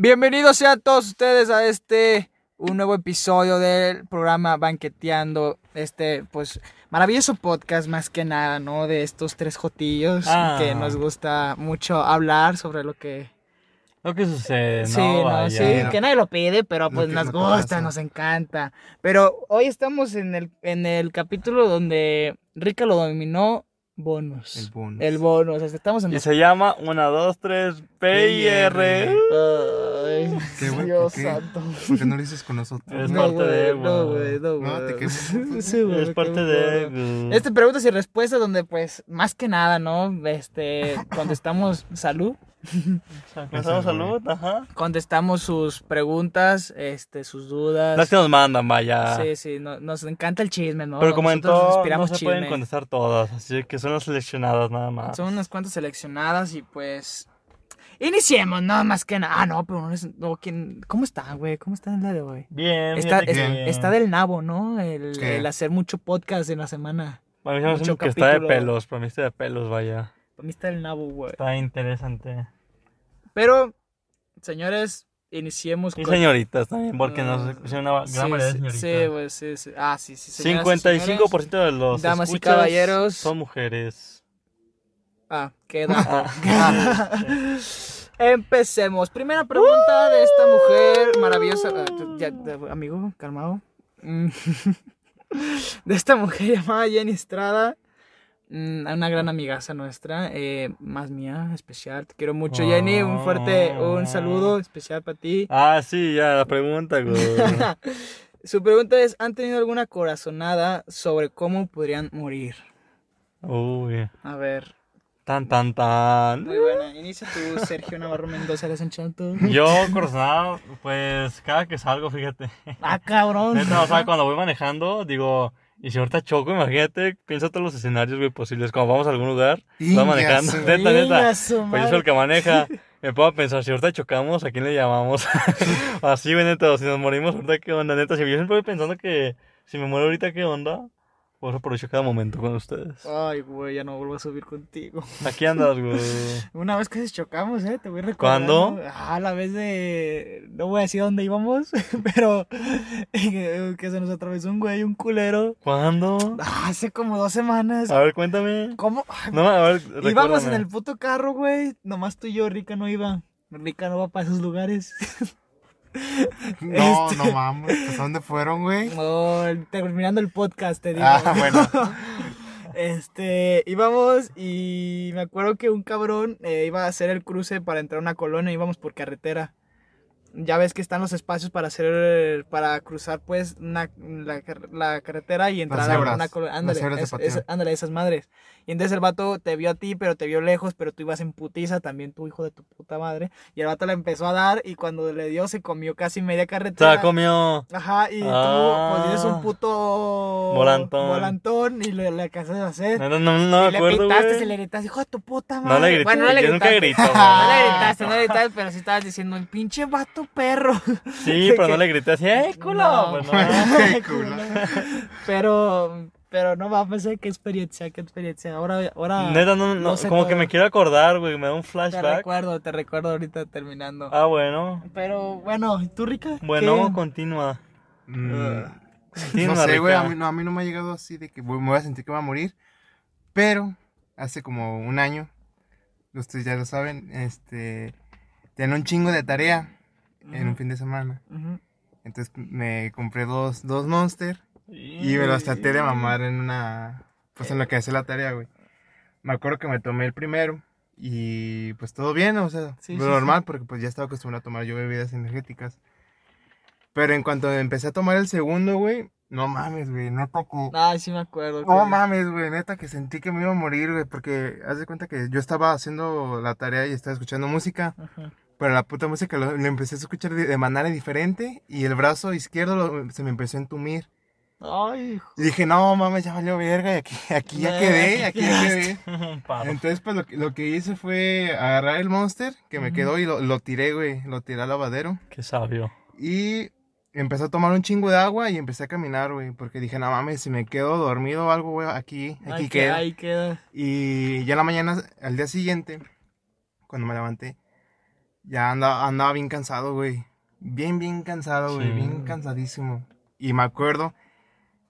Bienvenidos sean todos ustedes a este un nuevo episodio del programa Banqueteando, este pues maravilloso podcast más que nada, ¿no? De estos tres jotillos Ah. que nos gusta mucho hablar sobre lo que Lo que sucede, Sí, no, no, vaya. sí, que nadie lo pide, pero pues nos no gusta, pasa. nos encanta. Pero hoy estamos en el, en el capítulo donde Rica lo dominó bonus. El bonus. El bonus, o sea, estamos en Y los... se llama 1, 2, 3, P y R. Ay, Qué güey, Dios ¿por qué? santo. ¿Por qué no lo dices con nosotros? Es No, parte de, güey, no, güey. güey, no, No, güey. te quemo. Sí, Es parte de. güey. Este preguntas y respuestas donde pues más que nada, ¿no? Este, contestamos salud, Alcanzamos salud, ajá. contestamos sus preguntas, este, sus dudas. Las que nos mandan, vaya. Sí, sí, no- nos encanta el chisme, ¿no? Pero como en todo, no se pueden chisme. contestar todas, así que son las seleccionadas nada más. Son unas cuantas seleccionadas y pues iniciemos, no más que nada. Ah, no, pero no es no, ¿quién- ¿cómo está, güey? ¿Cómo está el día de hoy? Bien, Está, fíjate es- bien. está del nabo, ¿no? El, el hacer mucho podcast en la semana. Para mí se me que está de pelos, para mí está de pelos, vaya. Para mí está del nabo, güey. Está interesante. Pero, señores, iniciemos Y señoritas también, porque nos Ah, escuchan una gran sí, variedad de sí, señoritas. Sí, güey, sí, sí. Ah, sí, sí. señoras y 55% de los damas y caballeros. son mujeres. Ah, queda. Ah, Empecemos. Primera pregunta de esta mujer maravillosa. ah, ya, amigo, calmado. Mm. De esta mujer llamada Jenny Estrada. Mm, Una gran amigaza nuestra. eh, más mía, especial. Te quiero mucho, Jenny. Un fuerte, un saludo especial para ti. Ah, sí, ya, la pregunta, güey. Su pregunta es: ¿Han tenido alguna corazonada sobre cómo podrían morir? Uy, A ver. tan, tan, tan. Muy buena. Inicia tú, Sergio Navarro Mendoza, eres enchanto. Yo, corazonado, pues, cada que salgo, fíjate. Ah, cabrón. Neta, o sea, cuando voy manejando, digo, y si ahorita choco, imagínate, piensa todos los escenarios, güey, posibles. Cuando vamos a algún lugar, vas manejando. su- Neta, neta. Pues yo soy madre. el que maneja. Me puedo pensar, si ahorita chocamos, ¿a quién le llamamos? Así, güey, neta, si nos morimos, ahorita, ¿qué onda? Neta, si yo siempre voy pensando que si me muero ahorita, ¿qué onda? Por eso aprovecho cada momento con ustedes. Ay, güey, ya no vuelvo a subir contigo. Aquí andas, güey. Una vez que chocamos, ¿eh? Te voy recordando. ¿Cuándo? Ah, la vez de... No voy a decir dónde íbamos, pero... que se nos atravesó un güey, un culero. ¿Cuándo? Ah, hace como dos semanas. A ver, cuéntame. ¿Cómo? No, a ver, Íbamos en recuérdame. el puto carro, güey. Nomás tú y yo, Rica no iba. Rica no va para esos lugares. No, Este- no mames. Pues, ¿a dónde fueron, güey? No, terminando el podcast, te digo. Ah, bueno. Este, íbamos y me acuerdo que un cabrón eh, iba a hacer el cruce para entrar a una colonia, íbamos por carretera. Ya ves que están los espacios para hacer, para cruzar pues una- la, car- la carretera y entrar a una colonia. Ándale, es- es- ándale, esas madres. Y entonces el vato te vio a ti, pero te vio lejos, pero tú ibas en putiza, también tu hijo de tu puta madre. Y el vato le empezó a dar y cuando le dio se comió casi media carretera. la comió. Ajá, y Ah. tú pues eres un puto Volantón. volantón y le, le alcanzas a hacer. No, no, no, no y me le acuerdo, pitaste, güey. se le gritaste, hijo de tu puta madre. No le grité, Bueno, no le yo nunca gritaste. grito, No le gritaste, no le gritaste, pero sí estabas diciendo, el pinche vato perro. Sí, pero no le grité así, ¡eh, culo! No. Pues no. Culo. Pero, pero no mames, eh, qué experiencia, qué experiencia. Ahora, ahora. Neta, no, no, no sé como todo. que me quiero acordar, güey, me da un Te flashback. recuerdo, te recuerdo ahorita terminando. Ah, bueno. Pero bueno, ¿y tú, Rica? Bueno, ¿Qué? continúa. Mm, Continúa, no sé, güey. A mí, no, a mí no me ha llegado así de que voy- me voy a sentir que voy a morir. Pero hace como un año, ustedes ya lo saben, este. Tenía un chingo de tarea en un fin de semana. Entonces me compré dos, dos Monster. Y me los traté de mamar en una. Pues en lo que hacía la tarea, güey. Me acuerdo que me tomé el primero. Y pues todo bien, o sea, Sí, lo sí, normal, porque pues ya estaba acostumbrado a tomar yo bebidas energéticas. Pero en cuanto empecé a tomar el segundo, güey, no mames, güey, neta que. Ay, sí me acuerdo. No que- mames, güey, neta que sentí que me iba a morir, güey, porque haz de cuenta que yo estaba haciendo la tarea y estaba escuchando música, Ajá. pero la puta música lo, lo empecé a escuchar de, de manera diferente y el brazo izquierdo lo- se me empezó a entumir. Ay, hijo. Y dije, no mames, ya valió verga, y aquí, aquí ya Nah, quedé, aquí ya quedé. Entonces, pues lo, que- lo que hice fue agarrar el monster que me quedó y lo, lo tiré, güey, lo tiré al lavadero. Qué sabio. Y empecé a tomar un chingo de agua y empecé a caminar, güey, porque dije, no mames, si me quedo dormido o algo, güey, aquí, aquí queda. queda. Ahí queda. Y ya en la mañana, al día siguiente, cuando me levanté, ya andaba, andaba bien cansado, güey. Bien, bien cansado, güey. Sí. Bien cansadísimo. Y me acuerdo,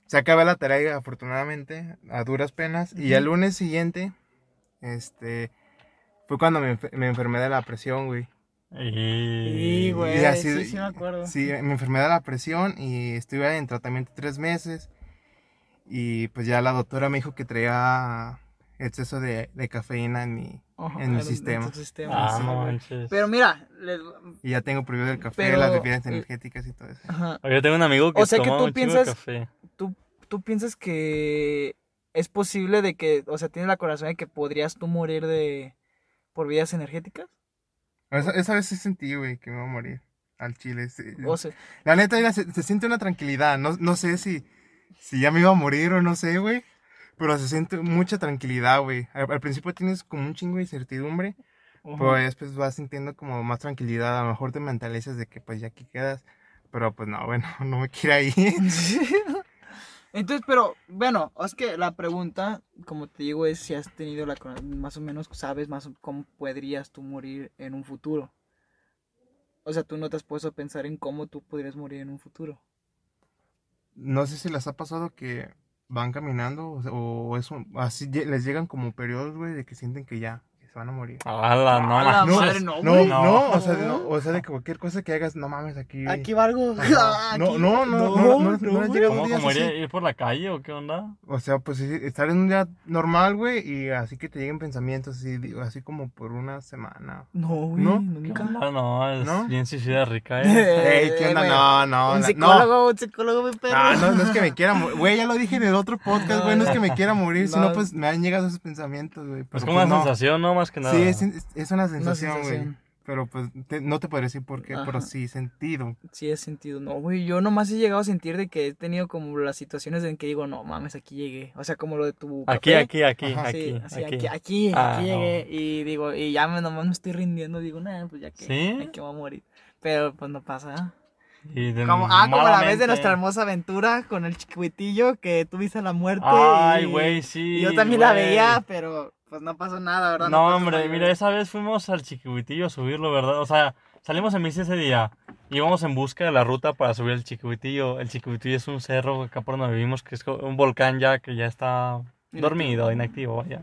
se acabó la tarea afortunadamente, a duras penas. Y al lunes siguiente, este, fue cuando me, me enfermé de la presión, güey. Y... Sí, güey. Y así sí, sí me acuerdo. Sí, me enfermé de la presión y estuve en tratamiento tres meses. Y pues ya la doctora me dijo que traía exceso de, de cafeína en mi... Ajá, en mi sistema. Ah, sí, no güey. manches. Pero mira, les- Y ya tengo prohibido el café, Pero, las bebidas eh, energéticas y todo eso. ajá. Yo tengo un amigo que O sea que toma tú un chingo de piensas- café. ¿Tú, ¿Tú piensas que es posible de que, o sea, tienes la corazón de que podrías tú morir de por bebidas energéticas? Esa, esa vez sí sentí, güey, que me iba a morir al chile. sí. O sea, La neta, mira, se, se siente una tranquilidad. No, no sé si, si ya me iba a morir o no sé, güey. Pero se siente mucha tranquilidad, güey. Al, al principio tienes como un chingo de incertidumbre. Pero después vas sintiendo como más tranquilidad. A lo mejor te mentalizas de que pues ya aquí quedas. Pero pues no, bueno, no me quiero ir. Entonces, pero bueno, es que la pregunta, como te digo, es si has tenido la más o menos sabes más o- cómo podrías tú morir en un futuro. O sea, tú no te has puesto a pensar en cómo tú podrías morir en un futuro. No sé si les ha pasado que van caminando o, o eso, así lle- les llegan como periodos, güey, de que sienten que ya, van a morir. ¡Hala, no A la manches! madre, no, No, güey. no, o sea, no, o sea, de que cualquier cosa que hagas, no mames, aquí. Aquí va algo. Aquí- No, no, no, no, no, no les güey. llega- ¿Cómo, días cómo así. ir, ir por la calle o qué onda? O sea, pues estar en un día normal, güey, y así que te lleguen pensamientos así, así como por una semana. No, güey, ¿No? ¿Qué nunca. onda? No, es ¿No? bien suicida rica, ¿eh? Ey, ¿qué onda? No, no, Un psicólogo, un psicólogo, mi perro. Ah, no, no es que me quiera morir. Güey, ya lo dije en el otro podcast, güey, no es que me quiera morir, No. sino pues me han llegado esos pensamientos, güey. Es pero, como una pues, no. sensación, ¿no? Más que nada. Sí, es, es- es una sensación, güey. Pero pues te- no te podría decir por qué, pero Ajá. sí, sentido. Sí, he sentido. No, güey, yo nomás he llegado a sentir de que he tenido como las situaciones en que digo, no mames, aquí llegué. O sea, como lo de tu. Aquí, café. aquí, aquí, Ajá. Sí, aquí, así, aquí. aquí, aquí, Ah, aquí no. llegué. Y digo, y ya me, nomás me estoy rindiendo. Digo, nah, pues ya que. ¿Sí? Aquí voy a morir. Pero pues no pasa. Y de- Como, ah, como la vez de nuestra hermosa aventura con el chiquitillo que tú viste la muerte. Ay, güey, sí. Y yo también la güey. veía, pero pues no pasó nada, ¿verdad? No, hombre, nada. mira, esa vez fuimos al Chiquihuitillo a subirlo, ¿verdad? O sea, salimos en bici ese día. Íbamos en busca de la ruta para subir el Chiquihuitillo. El Chiquihuitillo es un cerro acá por donde vivimos, que es un volcán ya que ya está dormido, inactivo, vaya.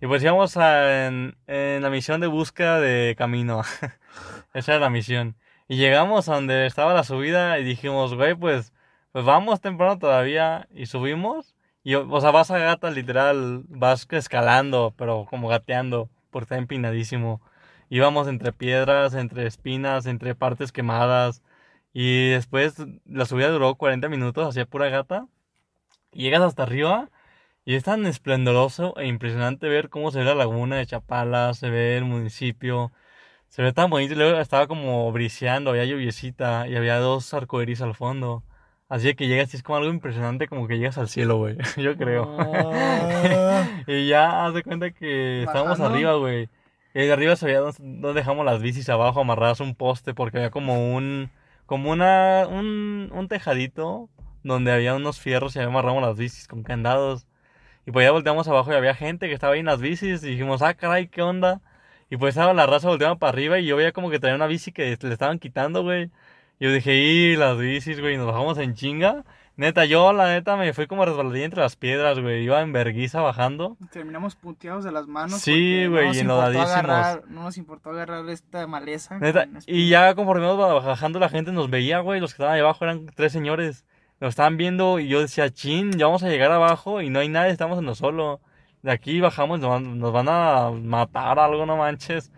Y pues íbamos a- en, en la misión de búsqueda de camino. Esa era la misión. Y llegamos a donde estaba la subida y dijimos, güey, pues, pues vamos temprano todavía. Y subimos. Y, o sea, vas a gata, literal, vas escalando, pero como gateando, porque está empinadísimo. Íbamos entre piedras, entre espinas, entre partes quemadas. Y después la subida duró 40 minutos, hacía pura gata. Llegas hasta arriba y es tan esplendoroso e impresionante ver cómo se ve la laguna de Chapala, se ve el municipio. Se ve tan bonito y luego estaba como briseando, había lluviecita y había dos arcoíris al fondo. Así de que llegas y es como algo impresionante, como que llegas al cielo, güey. Yo creo. Ah. y ya haz de cuenta que estábamos Bajando. arriba, güey. Y de arriba se veía donde, donde dejamos las bicis abajo amarradas a un poste porque había como un como una un, un tejadito donde había unos fierros y ahí amarramos las bicis con candados. Y pues ya volteamos abajo y había gente que estaba ahí en las bicis y dijimos, "Ah, caray, ¿qué onda?" Y pues estaba la raza volteando para arriba y yo veía como que traía una bici que le estaban quitando, güey. Yo dije, "Y las bicis, güey", nos bajamos en chinga. Neta, yo la neta me fui como resbaladilla entre las piedras, güey. Iba en verguiza bajando. Terminamos punteados de las manos. Sí, güey, no enlodadísimos. no nos importó agarrar esta maleza. Neta, y ya conforme íbamos bajando la gente nos veía, güey, los que estaban ahí abajo eran tres señores. Nos estaban viendo y yo decía, chin, ya vamos a llegar abajo y no hay nadie, estamos en lo solo. De aquí bajamos, nos van, nos van a matar algo, no manches.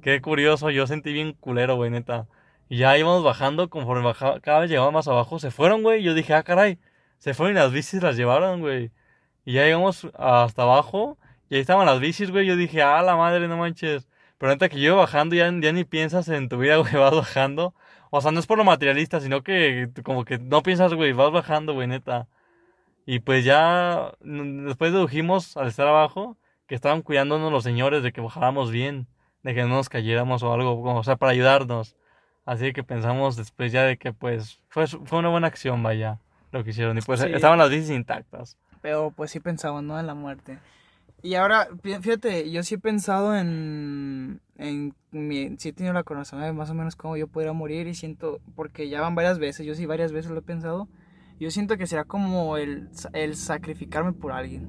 Qué curioso, yo sentí bien culero, güey, neta. Y ya íbamos bajando, conforme bajaba, cada vez llegaba más abajo, se fueron, güey. Yo dije, ah, caray, se fueron y las bicis las llevaron, güey. Y ya llegamos hasta abajo y ahí estaban las bicis, güey. Yo dije, ah, la madre, no manches. Pero neta que yo bajando, ya, ni piensas en tu vida, güey, vas bajando. O sea, no es por lo materialista, sino que como que no piensas, güey, vas bajando, güey, neta. Y pues ya después dedujimos al estar abajo que estaban cuidándonos los señores de que bajáramos bien, de que no nos cayéramos o algo, o sea, para ayudarnos. Así que pensamos después ya de que pues fue, fue una buena acción, vaya, lo que hicieron. Y pues Sí. estaban las bicis intactas. Pero pues sí pensaban, ¿no? En la muerte. Y ahora, fí- fíjate, yo sí he pensado en, en mi, sí he tenido la corazón de más o menos cómo yo podría morir y siento, porque ya van varias veces, yo sí varias veces lo he pensado, yo siento que será como el, el sacrificarme por alguien.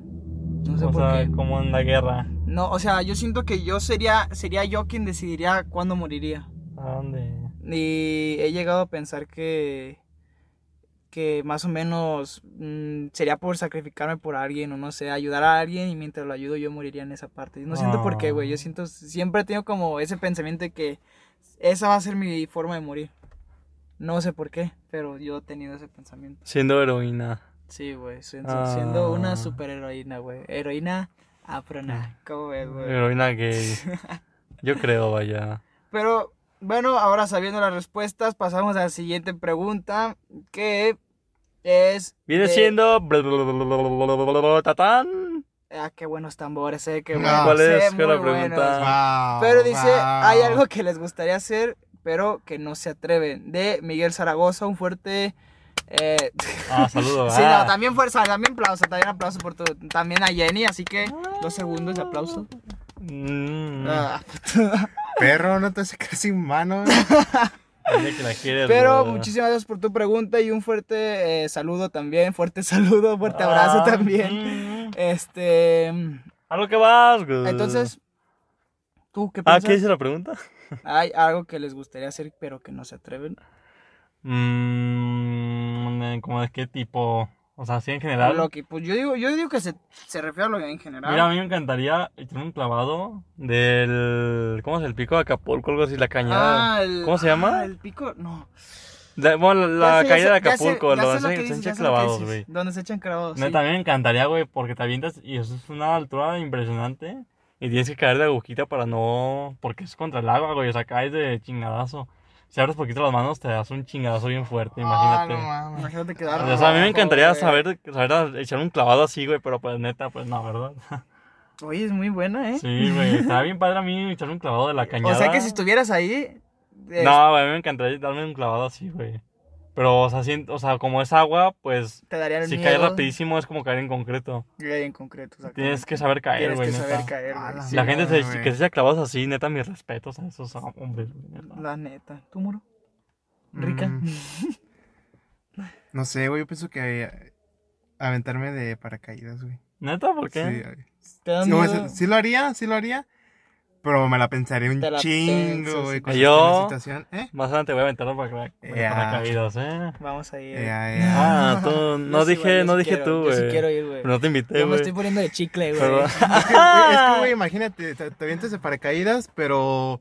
No sé o por sea, qué. como en la guerra. No, o sea, yo siento que yo sería, sería yo quien decidiría cuándo moriría. ¿A dónde? Y he llegado a pensar que, que más o menos mm, sería por sacrificarme por alguien o no sé, ayudar a alguien y mientras lo ayudo yo moriría en esa parte. No siento por qué, güey. Yo siento, siempre he tenido como ese pensamiento de que esa va a ser mi forma de morir. No sé por qué, pero yo he tenido ese pensamiento. Siendo heroína. Sí, güey, siendo, Ah. siendo una superheroína, güey. Heroína aprona. ¿Cómo ves, güey? Heroína gay. Yo creo, vaya. Pero bueno, ahora sabiendo las respuestas, pasamos a la siguiente pregunta, que es... Viene de- siendo. Tatán. Ah, qué buenos tambores, eh, qué No. buenos. ¿Cuál es? eh, ¿Qué es la muy buenos. pregunta? Wow, Pero dice, wow. hay algo que les gustaría hacer, pero que no se atreven. De Miguel Zaragoza, un fuerte... eh, Ah, saludos. sí, ah. no, también fuerza, también aplauso, también aplauso por tu... También a Jenny, así que dos segundos de aplauso. Mm, Ah, Perro, no te hace casi que la quieres, Pero muchísimas gracias por tu pregunta y un fuerte eh, saludo también, fuerte saludo, fuerte abrazo Ah, también. mm. Este, A lo que vas, güey. entonces, ¿tú qué Ah, piensas? ¿qué dice la pregunta? ¿Hay algo que les gustaría hacer pero que no se atreven? Mmm. ¿Como de qué tipo? O sea, así en general. Lo que, pues yo digo, yo digo que se, se refiere a lo que en general. Mira, a mí me encantaría echar un clavado del. ¿Cómo es el pico de Acapulco? Algo así, la cañada. Ah, el- ¿Cómo se llama? ah, el pico, no. La- bueno, la sé, caída de sé, Acapulco, ya sé de lo que se dices, echa ya sé lo que clavados, güey. Donde se echan clavados, sí. Mí me encantaría, güey, porque te avientas y eso es una altura impresionante. Y tienes que caer de agujita para no. Porque es contra el agua, güey. O sea, caes de chingadazo. Si abres poquito las manos, te das un chingadazo bien fuerte, Ah, imagínate. no mames. Imagínate quedar o sea, a mí me encantaría güey. saber, saber echar un clavado así, güey, pero pues neta, pues no, ¿verdad? Oye, es muy buena, ¿eh? Sí, güey. Está bien padre a mí echar un clavado de la cañada. o sea que si estuvieras ahí... No, güey, a mí me encantaría darme un clavado así, güey. Pero, o sea, si- o sea, como es agua, pues Te daría el si miedo. caes rapidísimo es como caer en concreto. Ahí en concreto. Tienes que saber caer, Tienes güey, que saber caer, güey. la Sí, La gente se, que se echa clavados así, neta, mis respetos a esos hombres, güey, neta. La neta. ¿Tú, Muro? Rica. Mm. No sé, güey, yo pienso que eh, aventarme de paracaídas, güey. ¿Neta? ¿Por Sí, qué? güey. ¿Te da Sí, miedo? sí lo haría, sí lo haría. Pero me la pensaría un la chingo, güey. Yo- situación. ¿Eh? Más adelante voy a aventar para, para, Ya. paracaídas, ¿eh? Vamos a ir. Ya, ya. Ah, tú, Yo no dije, güey, no sí dije quiero, tú, Yo sí güey. quiero ir, güey. No te invité, Yo me güey. estoy poniendo de chicle, güey. Es que, güey, güey, imagínate, te, te avientas de paracaídas, pero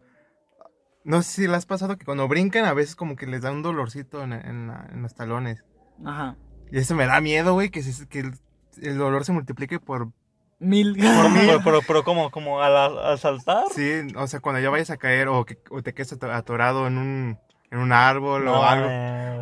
no sé si le has pasado que cuando brincan a veces como que les da un dolorcito en, en en los talones. Ajá. Y eso me da miedo, güey, que, se- que el, el dolor se multiplique por... Mil. Pero, pero, pero como, como al, al saltar. Sí, o sea, cuando ya vayas a caer o, que, o te quedes ato- atorado en un, en un árbol No, o algo.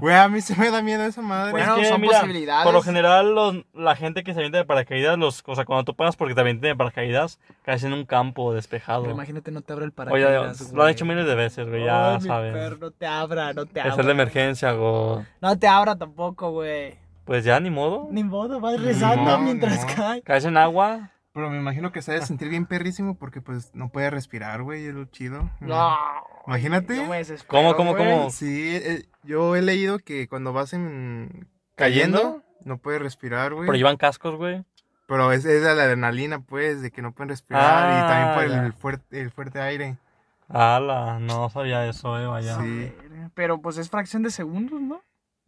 Güey, a mí se me da miedo esa madre. Bueno, Es que, son mira, posibilidades. Por lo general, los, la gente que se avienta de paracaídas, los, o sea, cuando tú pagas porque te avienten de paracaídas, caes en un campo despejado. Pero imagínate, no te abre el Oye, paracaídas. lo han hecho miles de veces, güey, ya Ay, mi saben. perro, no te abra, no te Es abra. el de emergencia, go. No te abra tampoco, güey. Pues ya, ni modo. Ni modo, vas rezando modo, mientras cae. Caes en agua. Pero me imagino que se debe sentir bien perrísimo porque pues no puede respirar, güey, es lo chido. No. Imagínate. Yo me desespero, ¿Cómo, cómo, güey. cómo? Sí, eh, yo he leído que cuando vas en... cayendo, ¿Cayendo? no puedes respirar, güey. Pero llevan cascos, güey. Pero es, es de la adrenalina, pues, de que no pueden respirar y también por Ah, el fuerte, el fuerte aire. Ala, no sabía eso, eh, vaya. Sí. Pero pues es fracción de segundos, ¿no?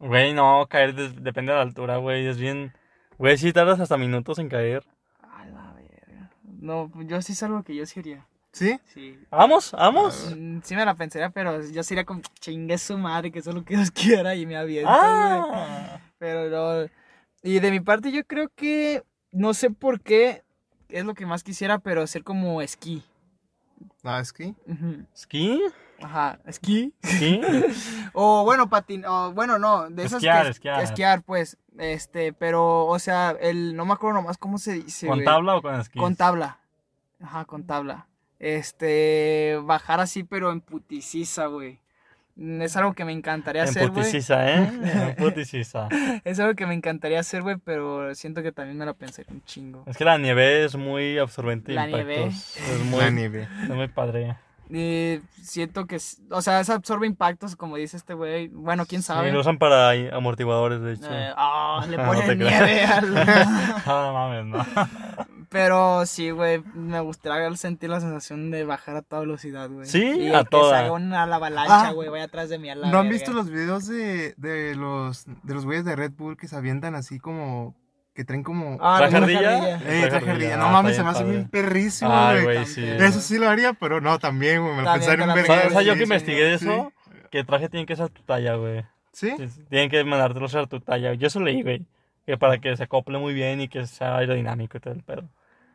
Güey, no, caer depende de la altura, güey. Es bien. Güey, sí tardas hasta minutos en caer. A la verga. No, yo sí es algo que yo sí haría. ¿Sí? Sí. ¿Vamos? ¿Vamos? Mm, Sí me la pensaría, pero yo sería como chingue su madre, que eso es lo que Dios quiera y me aviento, güey. Ah. Pero no. Y de mi parte yo creo que, no sé por qué, es lo que más quisiera, pero hacer como esquí. Ah, es que... Ujú. ¿Esquí? Ajá, esquí. ¿Esquí? O bueno, patin, o bueno, no, de esas Esquiar, que- esquiar. esquiar, pues, este, pero, o sea, el, no me acuerdo nomás cómo se dice, ¿Con tabla o con esquí? Con tabla. Ajá, con tabla. Este, bajar así, pero en puticiza, güey. Mm, Es algo que me encantaría En hacer, güey. ¿eh? En. Es algo que me encantaría hacer, güey, pero siento que también me la pensaría un chingo. Es que la nieve es muy absorbente de La nieve. impactos. Es muy, La nieve. es muy padre. Y siento que, o sea, eso absorbe impactos, como dice este güey. Bueno, quién sabe. Sí, lo usan para amortiguadores, de hecho. Eh, ah, le No ponen creas. nieve al... Ah, no mames, no. Pero sí, güey, me gustaría sentir la sensación de bajar a toda velocidad, güey. Sí, Y a que toda. se haga una avalancha, Ah. güey, vaya atrás de mí a la ¿No han visto los videos de, de los de los güeyes de Red Bull que se avientan así como que traen como Ah, ¿Traje la ardilla? ardilla. eh, traje ardilla. Ah, No mames, se me hace bien perrísimo, Ay, güey. sí. Eso sí lo haría, pero no, también, güey, me lo te un verga. ¿Sabes, sabes yo que investigué de sí. eso? Que el traje tiene que ser tu talla, güey. ¿Sí? Sí, Tienen que mandártelo a tu talla. Yo eso leí, güey. Que para que se acople muy bien y que sea aerodinámico y todo el pedo.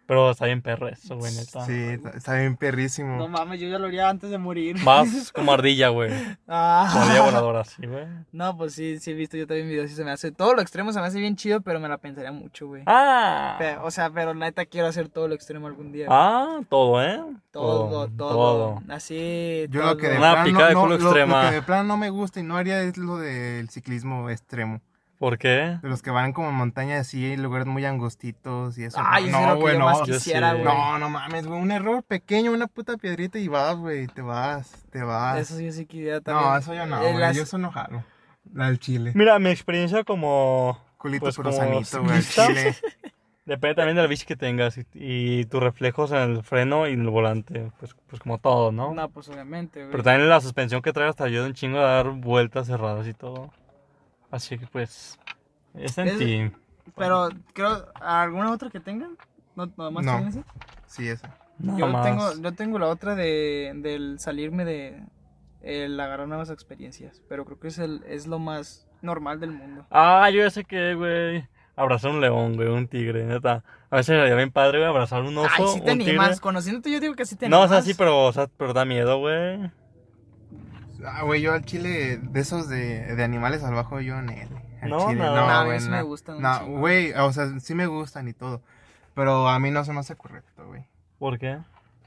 Pero está bien perro eso, güey, neta. Sí, está, está bien perrísimo. No mames, yo ya lo haría antes de morir. Más como ardilla, güey. Como Ah. ardilla voladora, sí, güey. No, pues sí, sí he visto yo también videos y se me hace... Todo lo extremo se me hace bien chido, pero me la pensaría mucho, güey. Ah. O sea, pero neta quiero hacer todo lo extremo algún día. Ah, todo, ¿eh? todo, todo, Así, Yo todo. lo que de Una plano picada de no, culo no- lo- extrema. Lo, que de plano no me gusta y no haría es lo del ciclismo extremo. ¿Por qué? De los que van como en montaña así, lugares muy angostitos y eso. Ay, no, que güey, no. quisiera, güey. No, no mames, güey. Un error pequeño, una puta piedrita y vas, güey. Te vas, te vas. Eso yo sí quisiera también. no, eso yo no, Eh, güey. las- Yo eso no jalo. La del chile. Mira, mi experiencia como... Culito Pues como sanito, güey. Chile. Depende también de la bici que tengas y, y tus reflejos en el freno y en el volante. Pues, pues como todo, ¿no? No, pues obviamente, güey. Pero también la suspensión que trae hasta ayuda un chingo a dar vueltas cerradas y todo. Así que pues... Es en Es- ti. Pero creo, ¿alguna otra que tengan? ¿No, nada más No. tienen esa? Sí, eso. Nada Yo más. tengo, yo tengo la otra de, del salirme de el agarrar nuevas experiencias, pero creo que es el es lo más normal del mundo. Ah, yo ya sé que, güey. Abrazar un león, güey, un tigre, neta. A veces sería bien padre, güey, abrazar un oso, Ay, sí te un tigre. animas, conociéndote yo digo que sí te No, o animas. sea, sí, pero, o sea, pero da miedo, güey. Ah, güey, yo al chile, de esos de, de animales salvajes, yo en él. Al No, chile, no. No, a mí sí me gustan No, güey, o sea, sí me gustan y todo. Pero a mí no se me hace correcto, güey. ¿Por qué?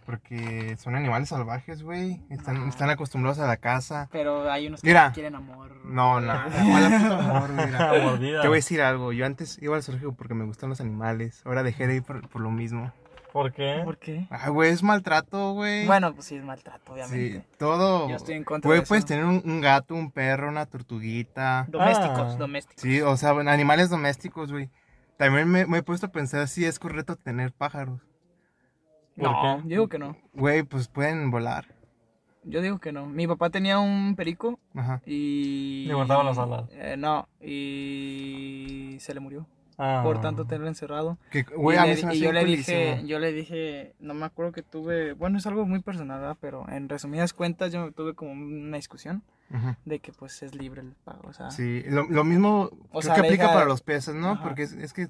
Porque son animales salvajes, güey. Están, No. están acostumbrados a la casa. Pero hay unos que Mira. quieren amor. No, no. ¿Cuál la puta amor? Mira. Te voy a decir algo. Yo antes iba al zoológico porque me gustan los animales. Ahora dejé de ir por, por lo mismo. ¿Por qué? ¿Por qué? Ah, güey, es maltrato, güey. Bueno, pues sí es maltrato, sí, obviamente. todo. Yo estoy en contra Güey, de puedes eso. tener un, un gato, un perro, una tortuguita. Domésticos, Ah. domésticos. Sí, o sea, bueno, animales domésticos, güey. También me, me he puesto a pensar si es correcto tener pájaros. ¿Por No, qué? yo digo que no. Güey, pues pueden volar. Yo digo que no. Mi papá tenía un perico Ajá. y... Le guardaban las alas. Eh, no, y se le murió Ah. por tanto tenerlo encerrado. Que, güey, y a le- mí se me y yo le dije, yo le dije, no me acuerdo que tuve, bueno, es algo muy personal, ¿verdad? pero en resumidas cuentas yo tuve como una discusión Ujú. de que pues es libre el pago, o sea, Sí, lo, lo mismo O creo sea, que aplica hija- para los peces, ¿no? Ajá. Porque es, es que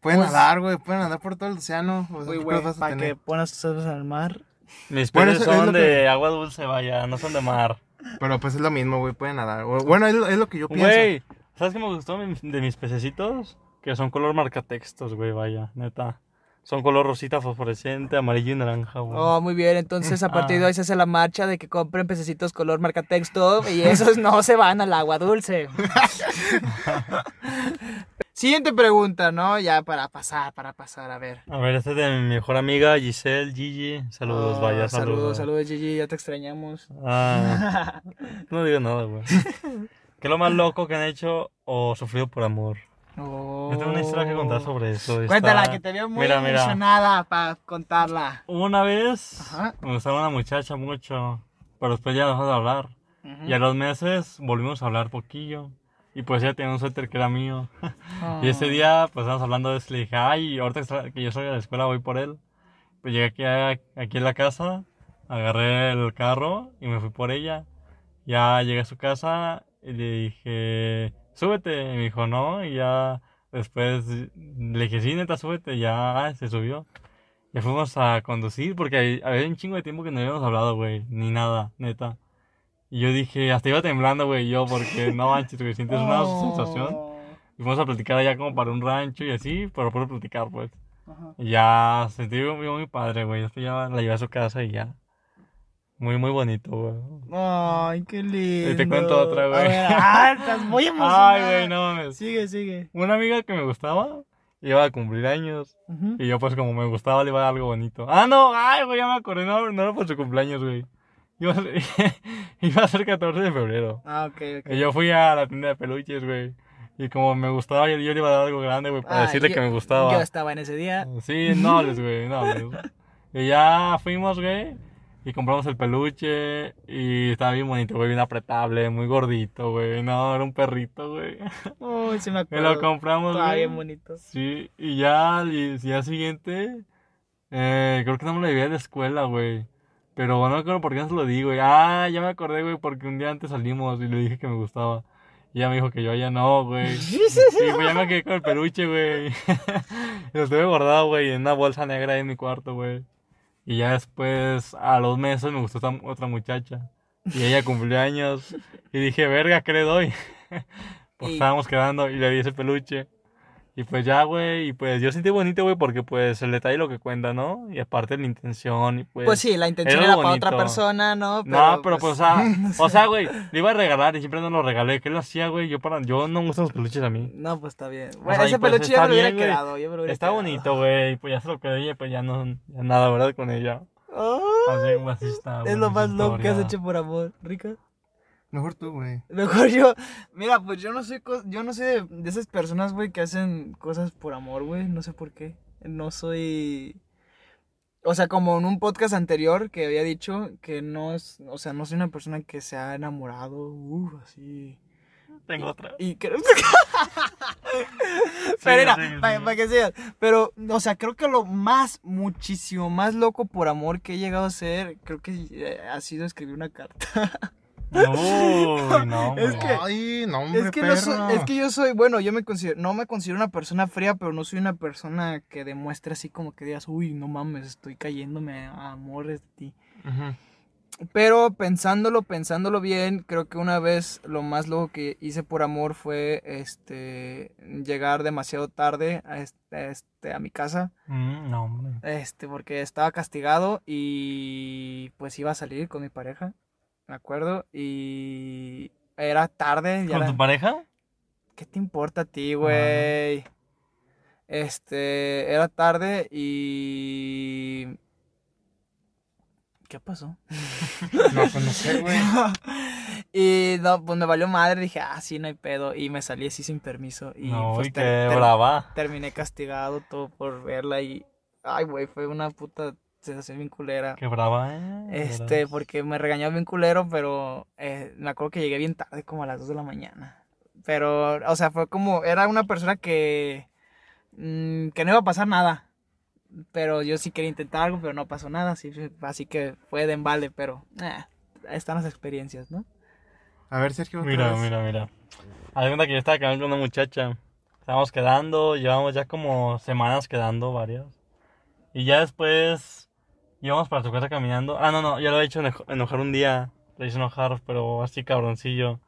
pueden Pues- nadar, güey, pueden nadar por todo el océano. O sea, Uy, ¿qué güey, los vas a para que ponas tus ojos al mar. Mis Bueno, peces es son de que- agua dulce, vaya, no son de mar. Pero pues es lo mismo, güey, pueden nadar. Bueno, es, lo- es lo que yo pienso. Güey, ¿sabes qué me gustó de mis pececitos? Que son color marcatextos, güey, vaya, neta. Son color rosita fosforescente, amarillo y naranja, güey. Oh, muy bien, entonces a partir de Ah. hoy se hace la marcha de que compren pececitos color marca texto y esos no se van al agua dulce. Siguiente pregunta, ¿no? Ya para pasar, para pasar, a ver. A ver, este es de mi mejor amiga Giselle, Gigi. Saludos, Oh, vaya, Saludos, saludos. saludos, Gigi, ya te extrañamos. Ah, no digo nada, güey. ¿Qué es lo más loco que han hecho o sufrido por amor? Yo tengo una historia que contar sobre eso. está- Cuéntala, que te veo muy Mira, mira. emocionada para contarla. Una vez Ajá. me gustaba una muchacha mucho, pero después ya dejó de hablar. Ujú. Y a los meses volvimos a hablar poquillo. Y pues ella tenía un suéter que era mío. Y ese día, pues estábamos hablando de eso. Le dije, ay, ahorita que yo salga de la escuela voy por él. Pues llegué aquí, a- aquí en la casa, agarré el carro y me fui por ella. Ya llegué a su casa y le dije, súbete. Me dijo, no. Y ya después le dije, sí, neta, súbete. Ya ah, se subió. Ya fuimos a conducir porque había un chingo de tiempo que no habíamos hablado, güey. Ni nada, neta. Y yo dije, hasta iba temblando, güey, yo, porque no manches, güey, sientes una Oh. sensación. Y fuimos a platicar allá como para un rancho y así, pero por platicar, pues. Ajá. Y ya sentí muy, muy padre, güey. Después ya la llevé a su casa y ya. Muy, muy bonito, güey. Ay, qué lindo. te cuento otra, güey. Ah, estás muy emocionada. Ay, güey, no mames. Sigue, sigue. Una amiga que me gustaba iba a cumplir años. Ujú. Y yo, pues, como me gustaba, le iba a dar algo bonito. Ah, no, ay, güey, ya me acordé. No, no era por su cumpleaños, güey. Iba a ser, iba a ser 14 de febrero. Ah, ok, ok. Y yo fui a la tienda de peluches, güey. Y como me gustaba, yo, yo le iba a dar algo grande, güey, para Ah, decirle yo- que me gustaba. Yo estaba en ese día. Sí, no güey, no. Y ya fuimos, güey, y compramos el peluche y estaba bien bonito, güey, bien apretable, muy gordito, güey. No, era un perrito, güey. Uy, se me Y acuerdo. lo compramos, Estaba güey. bien bonito. Sí, y ya el día siguiente, eh, creo que no me lo llevé a la escuela, güey. Pero no me acuerdo por qué no se lo di, güey. Ah, ya me acordé, güey, porque un día antes salimos y le dije que me gustaba. Y ella me dijo que yo ya no, güey. Y pues ya me quedé con el peluche, güey. Y lo tuve guardado, güey, en una bolsa negra ahí en mi cuarto, güey. Y ya después, a los meses, me gustó esta- otra muchacha. Y ella cumplió años. Y dije, verga, ¿qué le doy? Pues Y- estábamos quedando y le di ese peluche. Y pues ya, güey, y pues yo sentí bonito, güey, porque pues el detalle lo que cuenta, ¿no? Y aparte la intención, y pues... Pues sí, la intención era era para otra persona, ¿no? no, pero pues, o sea, o sea, güey, le iba a regalar y siempre no lo regalé. ¿Qué le hacía, güey? Yo para, yo no me gustan los peluches a mí. No, pues está bien. O Bueno, sea, y ese pues peluche ya me lo hubiera bien, güey. quedado. yo me lo hubiera Está quedado. bonito, güey, pues ya se lo quedé y pues ya no, ya nada, ¿verdad? Con ella. Así, así está, es güey, lo más loco que has hecho por amor, Rica. Mejor tú, güey. Mejor yo. Mira, pues yo no soy, co- yo no soy de, de esas personas, güey, que hacen cosas por amor, güey. No sé por qué. No soy. O sea, como en un podcast anterior que había dicho que no es. O sea, no soy una persona que se ha enamorado. Uh, así. Tengo otra. Y creo Pero mira, para, que sigas. Pero, o sea, creo que lo más, muchísimo más loco por amor que he llegado a ser, creo que eh, ha sido escribir una carta. No, Es que- Ay, no, hombre, Es que, perro. no soy- es que yo soy, bueno, yo me considero, no me considero una persona fría, pero no soy una persona que demuestre así como que digas, uy, no mames, estoy cayéndome a amores de ti. Pero pensándolo, pensándolo bien, creo que una vez lo más loco que hice por amor fue este llegar demasiado tarde a, este, este, a mi casa. Mm, no, hombre. Este, porque estaba castigado y pues iba a salir con mi pareja, me acuerdo, y era tarde. Ya ¿Con era- tu pareja? ¿Qué te importa a ti, güey? Este, era tarde y... ¿Qué pasó? No, pues no sé, güey. y no, pues me valió madre, dije, ah, sí, no hay pedo, y me salí así sin permiso. Y no, pues y ter- qué ter- brava. terminé castigado todo por verla y... Ay, güey, fue una puta sensación bien culera. Qué brava, eh. Este, porque me regañó bien culero, pero eh, me acuerdo que llegué bien tarde, como a las 2 de la mañana. Pero, o sea, fue como, era una persona que, mm, que no iba a pasar nada. Pero yo sí quería intentar algo, pero no pasó nada, así, así que fue de embale, pero, eh, están las experiencias, ¿no? A ver, Sergio. Mira, vez. mira, mira. Haz cuenta que yo estaba quedando con una muchacha. Estábamos quedando, llevamos ya como semanas quedando, varias. Y ya después íbamos para su casa caminando. Ah, no, no, ya lo he hecho enojar, un día. Le hice enojar, pero así cabroncillo.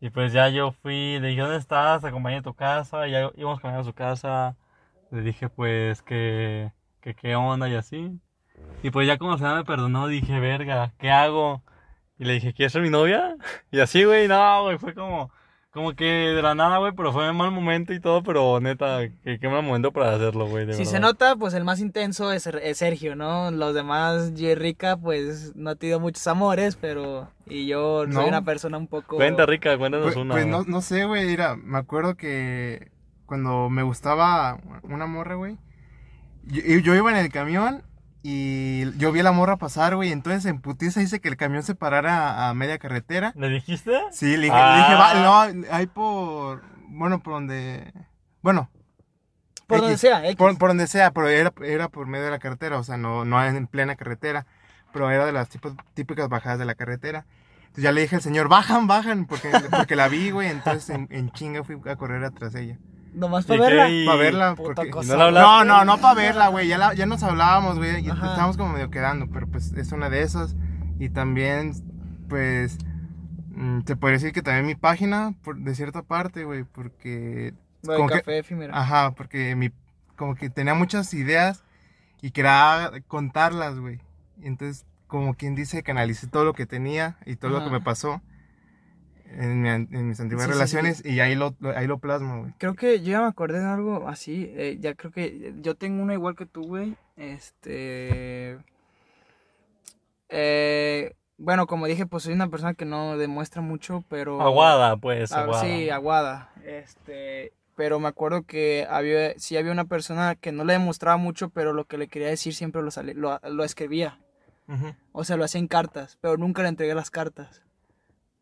Y pues ya yo fui, le dije, ¿dónde estás? Acompañé a tu casa. Y ya íbamos caminando a su casa. Le dije, pues, que, que qué onda y así. Y pues ya como se me perdonó, dije, verga, ¿qué hago? Y le dije, ¿quieres ser mi novia? Y así, güey, no, güey, fue como, como que de la nada, güey, pero fue un mal momento y todo, pero neta, que qué mal momento para hacerlo, güey, Si se nota, pues el más intenso es, es Sergio, ¿no? Los demás, yo y Rica, pues no ha tenido muchos amores, pero... Y yo soy No. una persona un poco... Cuenta, Rica, cuéntanos Pues, una. pues no, no sé, güey. Mira, me acuerdo que cuando me gustaba una morra, güey. Yo, yo iba en el camión y yo vi a la morra pasar, güey. Entonces en putiza hice que el camión se parara a media carretera. ¿Le dijiste? Sí, le dije, Ah. le dije, va, no, ahí por. Bueno, por donde. Bueno. Por X. donde sea, X. Por, por donde sea, pero era, era por medio de la carretera, o sea, no, no en plena carretera, pero era de las tipos- típicas bajadas de la carretera. Entonces ya le dije al señor, bajan, bajan, porque, porque la vi, güey, entonces en, en chinga fui a correr atrás de ella. Nomás ¿Y para verla. Y- Para verla, Puta porque... cosa. ¿No? No, no, no para verla, güey, ya, la- ya nos hablábamos, güey, y Ajá. estábamos como medio quedando, pero pues es una de esas. Y también, pues, mm, te podría decir que también mi página, por, de cierta parte, güey, porque... Del como que- café efímero. Ajá, porque mi, como que tenía muchas ideas y quería contarlas, güey. Y Entonces como quien dice, canalicé todo lo que tenía y todo lo que me pasó en, mi an- en mis antiguas Sí, sí, relaciones y ahí lo, lo- ahí lo plasmo, güey. Creo que yo ya me acordé de algo así. eh, ya creo que yo tengo una igual que tú, güey. Este. Eh, bueno, como dije, pues soy una persona que no demuestra mucho, pero. Aguada, pues, Ah, aguada. sí, aguada. Este. Pero me acuerdo que había, sí había una persona que no le demostraba mucho, pero lo que le quería decir siempre lo, sale- lo, lo escribía. O sea, lo hacía en cartas, pero nunca le entregué las cartas.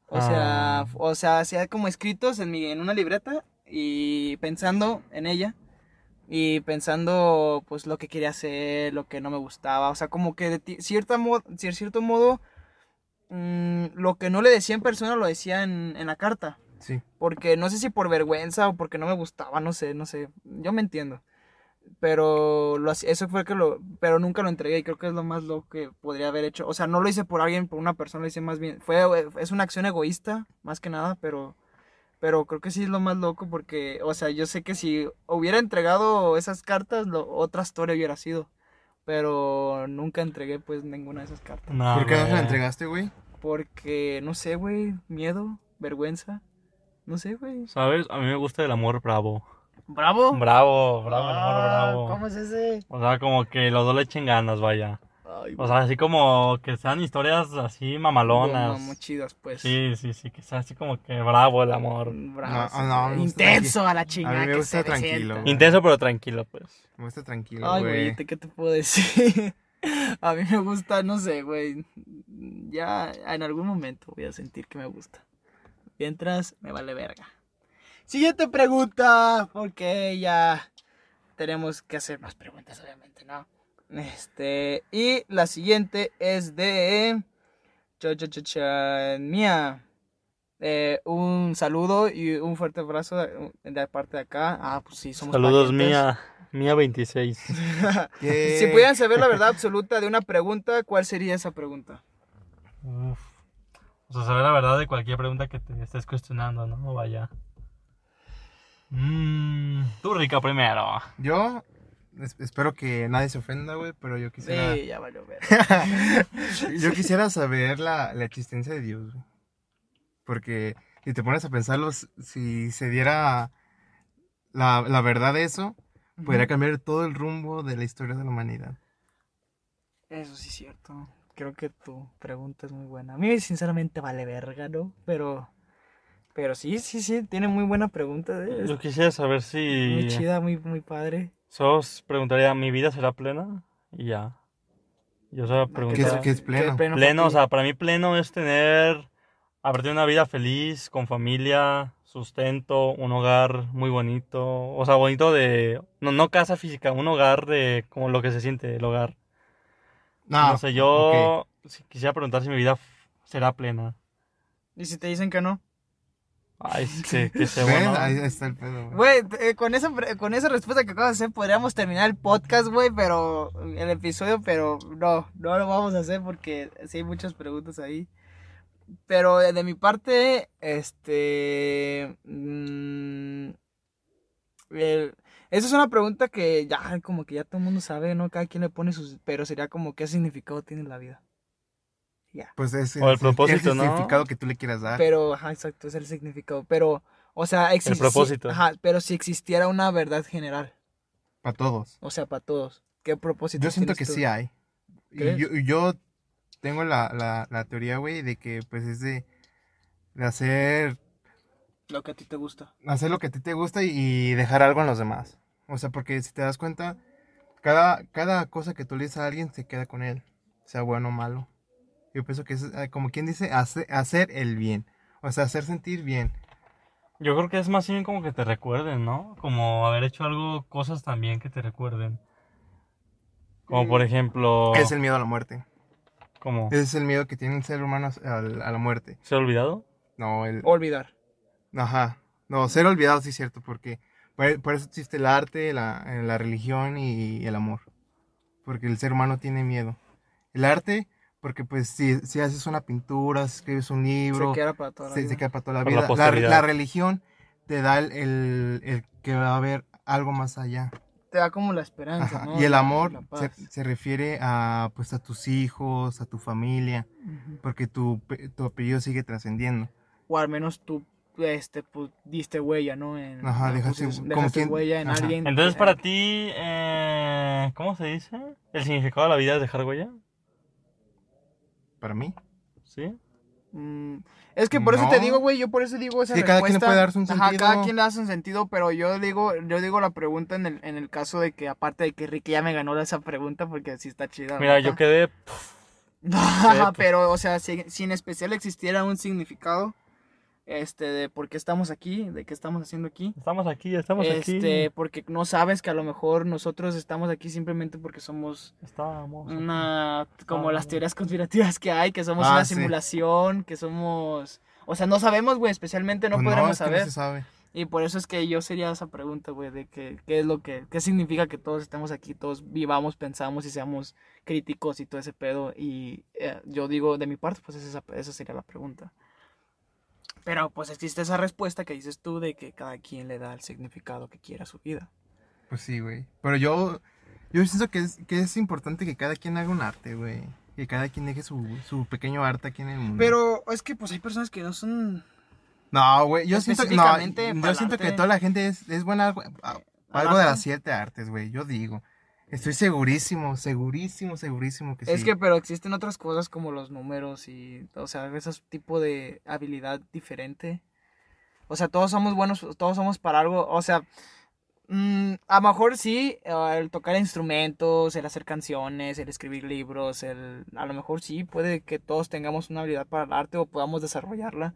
O sea, Ah. o sea, hacía como escritos en mi, en una libreta y pensando en ella y pensando pues lo que quería hacer, lo que no me gustaba, o sea, como que de cierta mo- cier- cierto modo mm, lo que no le decía en persona lo decía en, en la carta. Sí. Porque no sé si por vergüenza o porque no me gustaba, no sé, no sé. Yo me entiendo. Pero lo, eso fue que lo. Pero nunca lo entregué y creo que es lo más loco que podría haber hecho. O sea, no lo hice por alguien, por una persona, lo hice más bien. Fue, es una acción egoísta, más que nada, pero. Pero creo que sí es lo más loco porque, o sea, yo sé que si hubiera entregado esas cartas, lo, otra historia hubiera sido. Pero nunca entregué pues ninguna de esas cartas. No, ¿Por qué no la entregaste, güey? Porque, no sé, güey, miedo, vergüenza. No sé, güey. ¿Sabes? A mí me gusta el amor bravo. ¿Bravo? Bravo, bravo, el amor Ah, bravo. ¿Cómo es ese? O sea, como que los dos le echen ganas, vaya. Ay, O sea, así como que sean historias así mamalonas. Muy chidas, pues. Sí, sí, sí, que sea así como que bravo el amor. Bravo, No, no, Intenso a la A chingada. mí me que gusta se tranquilo, güey. Intenso pero tranquilo, pues. Me gusta tranquilo, Ay, güey. güey, ¿qué te puedo decir? a mí me gusta, no sé, güey. Ya en algún momento voy a sentir que me gusta. Mientras, me vale verga. Siguiente pregunta, porque ya tenemos que hacer más preguntas, obviamente, ¿no? Este, y la siguiente es de cha, cha, cha, cha, mía. Eh, un saludo y un fuerte abrazo de, de parte de acá. Ah, pues sí, somos Saludos, parientes. mía. Mía 26. ¿Qué? Si pudieran saber la verdad absoluta de una pregunta, ¿cuál sería esa pregunta? Uf. O sea, saber la verdad de cualquier pregunta que te estés cuestionando, ¿no? Vaya. Mmm. Tú, Rica, primero. Yo es- espero que nadie se ofenda, güey, pero yo quisiera... Sí, ya valió ver. Yo quisiera saber la, la existencia de Dios, güey. Porque si te pones a pensarlo, si se diera la, la verdad de eso, podría cambiar todo el rumbo de la historia de la humanidad. Eso sí es cierto. Creo que tu pregunta es muy buena. A mí sinceramente vale verga, ¿no? Pero pero sí, sí, sí, tiene muy buena pregunta. ¿eh? Yo quisiera saber si. muy chida, muy muy padre. Solo os preguntaría, ¿mi vida será plena? Y ya. Yo solo ¿Qué es, preguntaría. qué es pleno? pleno Pleno, o sea, para mí pleno es tener, haber tenido una vida feliz, con familia, sustento, un hogar muy bonito, o sea, bonito de, no, no casa física, un hogar de como lo que se siente el hogar. No, no sé, yo quisiera preguntar si mi vida será plena. ¿Y si te dicen que no? Ay, es que, que se bueno. Ahí está el pedo, güey. Güey, eh, con, esa, con esa respuesta que acabas de hacer podríamos terminar el podcast, güey, pero el episodio, pero no, no lo vamos a hacer porque sí hay muchas preguntas ahí. Pero eh, de mi parte, este... mm, el- esa es una pregunta que ya como que ya todo el mundo sabe, ¿no? Cada quien le pone sus... Pero sería como, ¿qué significado tiene la vida? Ya. Pues es, O el es propósito, ¿no? significado que tú le quieras dar. Pero, ajá, exacto, es el significado. Pero, o sea, existe... propósito. Ajá, pero si existiera una verdad general. Para todos. O sea, para todos. ¿Qué propósito Yo siento que sí hay. Y yo, tengo la, la, la teoría, güey, de que pues es de, de hacer, Lo que a ti te gusta. hacer lo que a ti te gusta y, y dejar algo en los demás. O sea, porque si te das cuenta, cada, cada cosa que tú le dices a alguien se queda con él, sea bueno o malo. Yo pienso que es, eh, como quien dice, hacer, hacer el bien. O sea, hacer sentir bien. Yo creo que es más bien como que te recuerden, ¿no? Como haber hecho algo, cosas también que te recuerden. Como por ejemplo, Es el miedo a la muerte. como, Ese es el miedo que tiene el ser humano a, a la muerte. ¿se ha olvidado? No, el, Olvidar. Ajá. No, ser olvidado sí es cierto, porque por, por eso existe el arte, la, eh, la religión y el amor. Porque el ser humano tiene miedo. El arte, porque pues si, si haces una pintura, si escribes un libro, se queda para toda la se, vida. se queda para toda la la vida. La, posteridad. la religión te da el, el- el que va a haber algo más allá. te da como la esperanza, ¿no? Y el La- amor la se, se refiere a, pues, a tus hijos, a tu familia, Ujú. porque tu, tu apellido sigue trascendiendo. O al menos tú, este, pues, diste huella, ¿no? En, Ajá, dejaste- como dejaste quien- huella en ajá. alguien. Entonces, para ti, eh, ¿cómo se dice? ¿El significado de la vida es dejar huella? Para mí. ¿Sí? Mm, es que por eso te digo, güey, yo por eso digo esa Sí, cada quien le respuesta. puede darse un Ajá, sentido. cada quien le hace un sentido, pero yo digo, yo digo la pregunta en el, en el caso de que, aparte de que Ricky ya me ganó esa pregunta, porque sí está chida. Mira, yo quedé... Ajá, pues. pero, o sea, si, si en especial existiera un significado, este, de por qué estamos aquí, de qué estamos haciendo aquí. Estamos aquí, estamos este, aquí. porque no sabes que a lo mejor nosotros estamos aquí simplemente porque somos Estamos aquí. una, como las teorías conspirativas que hay, que somos Ah, una sí. simulación, que somos, o sea, no sabemos, güey, especialmente no Pues podremos es que no saber. se sabe. Y por eso es que yo sería esa pregunta, güey, de que, qué es lo que, qué significa que todos estemos aquí, todos vivamos, pensamos y seamos críticos y todo ese pedo. Y eh, yo digo, de mi parte, pues esa, esa sería la pregunta. Pero pues existe esa respuesta que dices tú de que cada quien le da el significado que quiera a su vida. Pues sí, güey. Pero yo, yo siento que es, que es importante que cada quien haga un arte, güey. Que cada quien deje su, su pequeño arte aquí en el mundo. Pero es que pues hay personas que no son... No, güey, yo siento que no, yo siento que toda la gente es, es buena algo, a- ¿Al algo de las siete artes, güey, yo digo. Estoy segurísimo, segurísimo, segurísimo que sí. Es que pero existen otras cosas como los números y, o sea, esos tipo de habilidad diferente. O sea, todos somos buenos, todos somos para algo, o sea, mm, a lo mejor sí, eh, el tocar instrumentos, el hacer canciones, el escribir libros, el, a lo mejor sí, puede que todos tengamos una habilidad para el arte o podamos desarrollarla.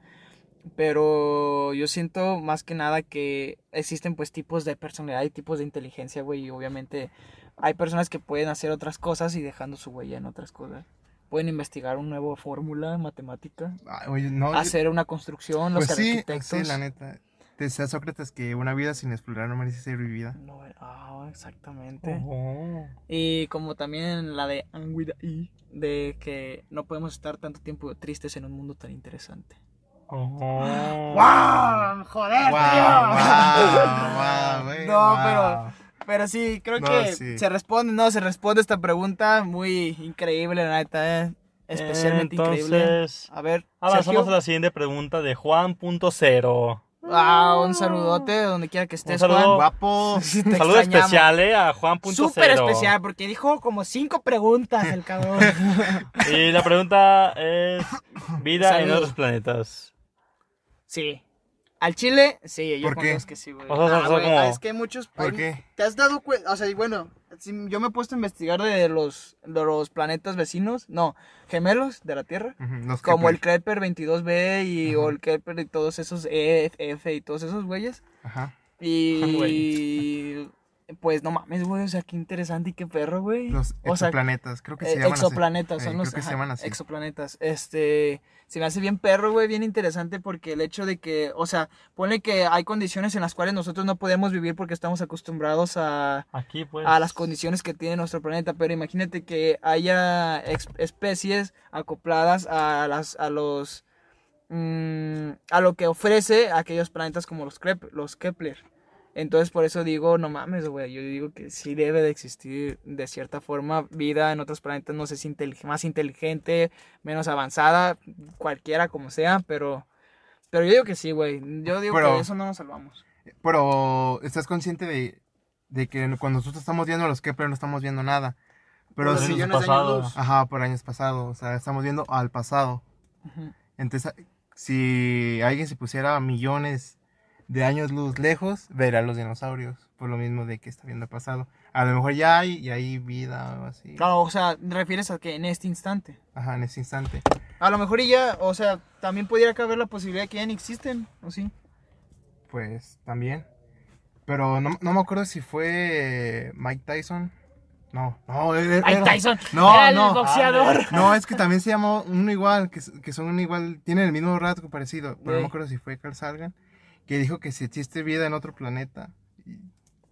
Pero yo siento más que nada que existen pues tipos de personalidad y tipos de inteligencia, güey, y obviamente hay personas que pueden hacer otras cosas y dejando su huella en otras cosas. Pueden investigar una nueva fórmula matemática, Ay, oye, no, yo- hacer una construcción, los pues sí, arquitectos. sí, la neta. Decía Sócrates que una vida sin explorar no merece ser vivida. No, ah, exactamente. Oh. Y como también la de Anguida y de que no podemos estar tanto tiempo tristes en un mundo tan interesante. Oh. ¡Wow! ¡Joder, Guau, tío! guau, güey, No, pero- Pero sí, creo No, que sí. se responde, no, se responde esta pregunta muy increíble, la neta, eh, especialmente increíble. Entonces, A ver, avanzamos Sergio. a la siguiente pregunta de Juan.0. Ah, un saludote de donde quiera que estés, saludo. Juan. Guapo. Sí, Un saludo extrañamos. especial eh, a Juan.0. Súper especial, porque dijo como cinco preguntas el cabrón. Y la pregunta es: ¿vida en otros planetas? sí. Al Chile, sí, yo ¿Por qué? conozco que sí, güey. O sea, o sea, Ah, güey, como- Es que hay muchos... ¿Por hay- qué? ¿Te has dado cuenta? O sea, y bueno, si yo me he puesto a investigar de los, de los planetas vecinos, no, gemelos de la Tierra. Como el Kepler. Kepler 22b y o el Kepler y todos esos E, F y todos esos güeyes. Ajá. Y pues no mames, güey, o sea, qué interesante y qué perro, güey. Los o sea, exoplanetas, creo que se eh, llaman así. exoplanetas Eh, son creo los que se llaman así. exoplanetas. Este, se me hace bien perro, güey, bien interesante porque el hecho de que, o sea, pone que hay condiciones en las cuales nosotros no podemos vivir porque estamos acostumbrados a Aquí, pues. a las condiciones que tiene nuestro planeta, pero imagínate que haya especies acopladas a las a los mm, a lo que ofrece aquellos planetas como los Krep- los Kepler. Entonces por eso digo, no mames, güey, yo digo que sí debe de existir de cierta forma vida en otros planetas, no sé si intelig- más inteligente, menos avanzada, cualquiera como sea, pero pero yo digo que sí, güey. Yo digo Pero- que de eso no nos salvamos. Pero estás consciente de, de que cuando nosotros estamos viendo a los Kepler no estamos viendo nada. Pero Por sí, millones millones de años pasados. ajá, por años pasados, o sea, estamos viendo al pasado. Entonces, si alguien se pusiera millones de años luz lejos, verá los dinosaurios, por lo mismo de que está viendo el pasado. A lo mejor ya hay, y hay vida o así. Claro, o sea, refieres a que en este instante. Ajá, en ese instante. A lo mejor y ya, o sea, también pudiera caber la posibilidad de que ya ni existen, ¿o sí? Pues también. Pero no, no me acuerdo si fue Mike Tyson. No, no, era- Mike era- Tyson, No, era el no. No, es que también se llamó uno igual, que, que son un igual, tienen el mismo rato parecido, pero no me acuerdo si fue Carl Sagan, que dijo que si existe vida en otro planeta,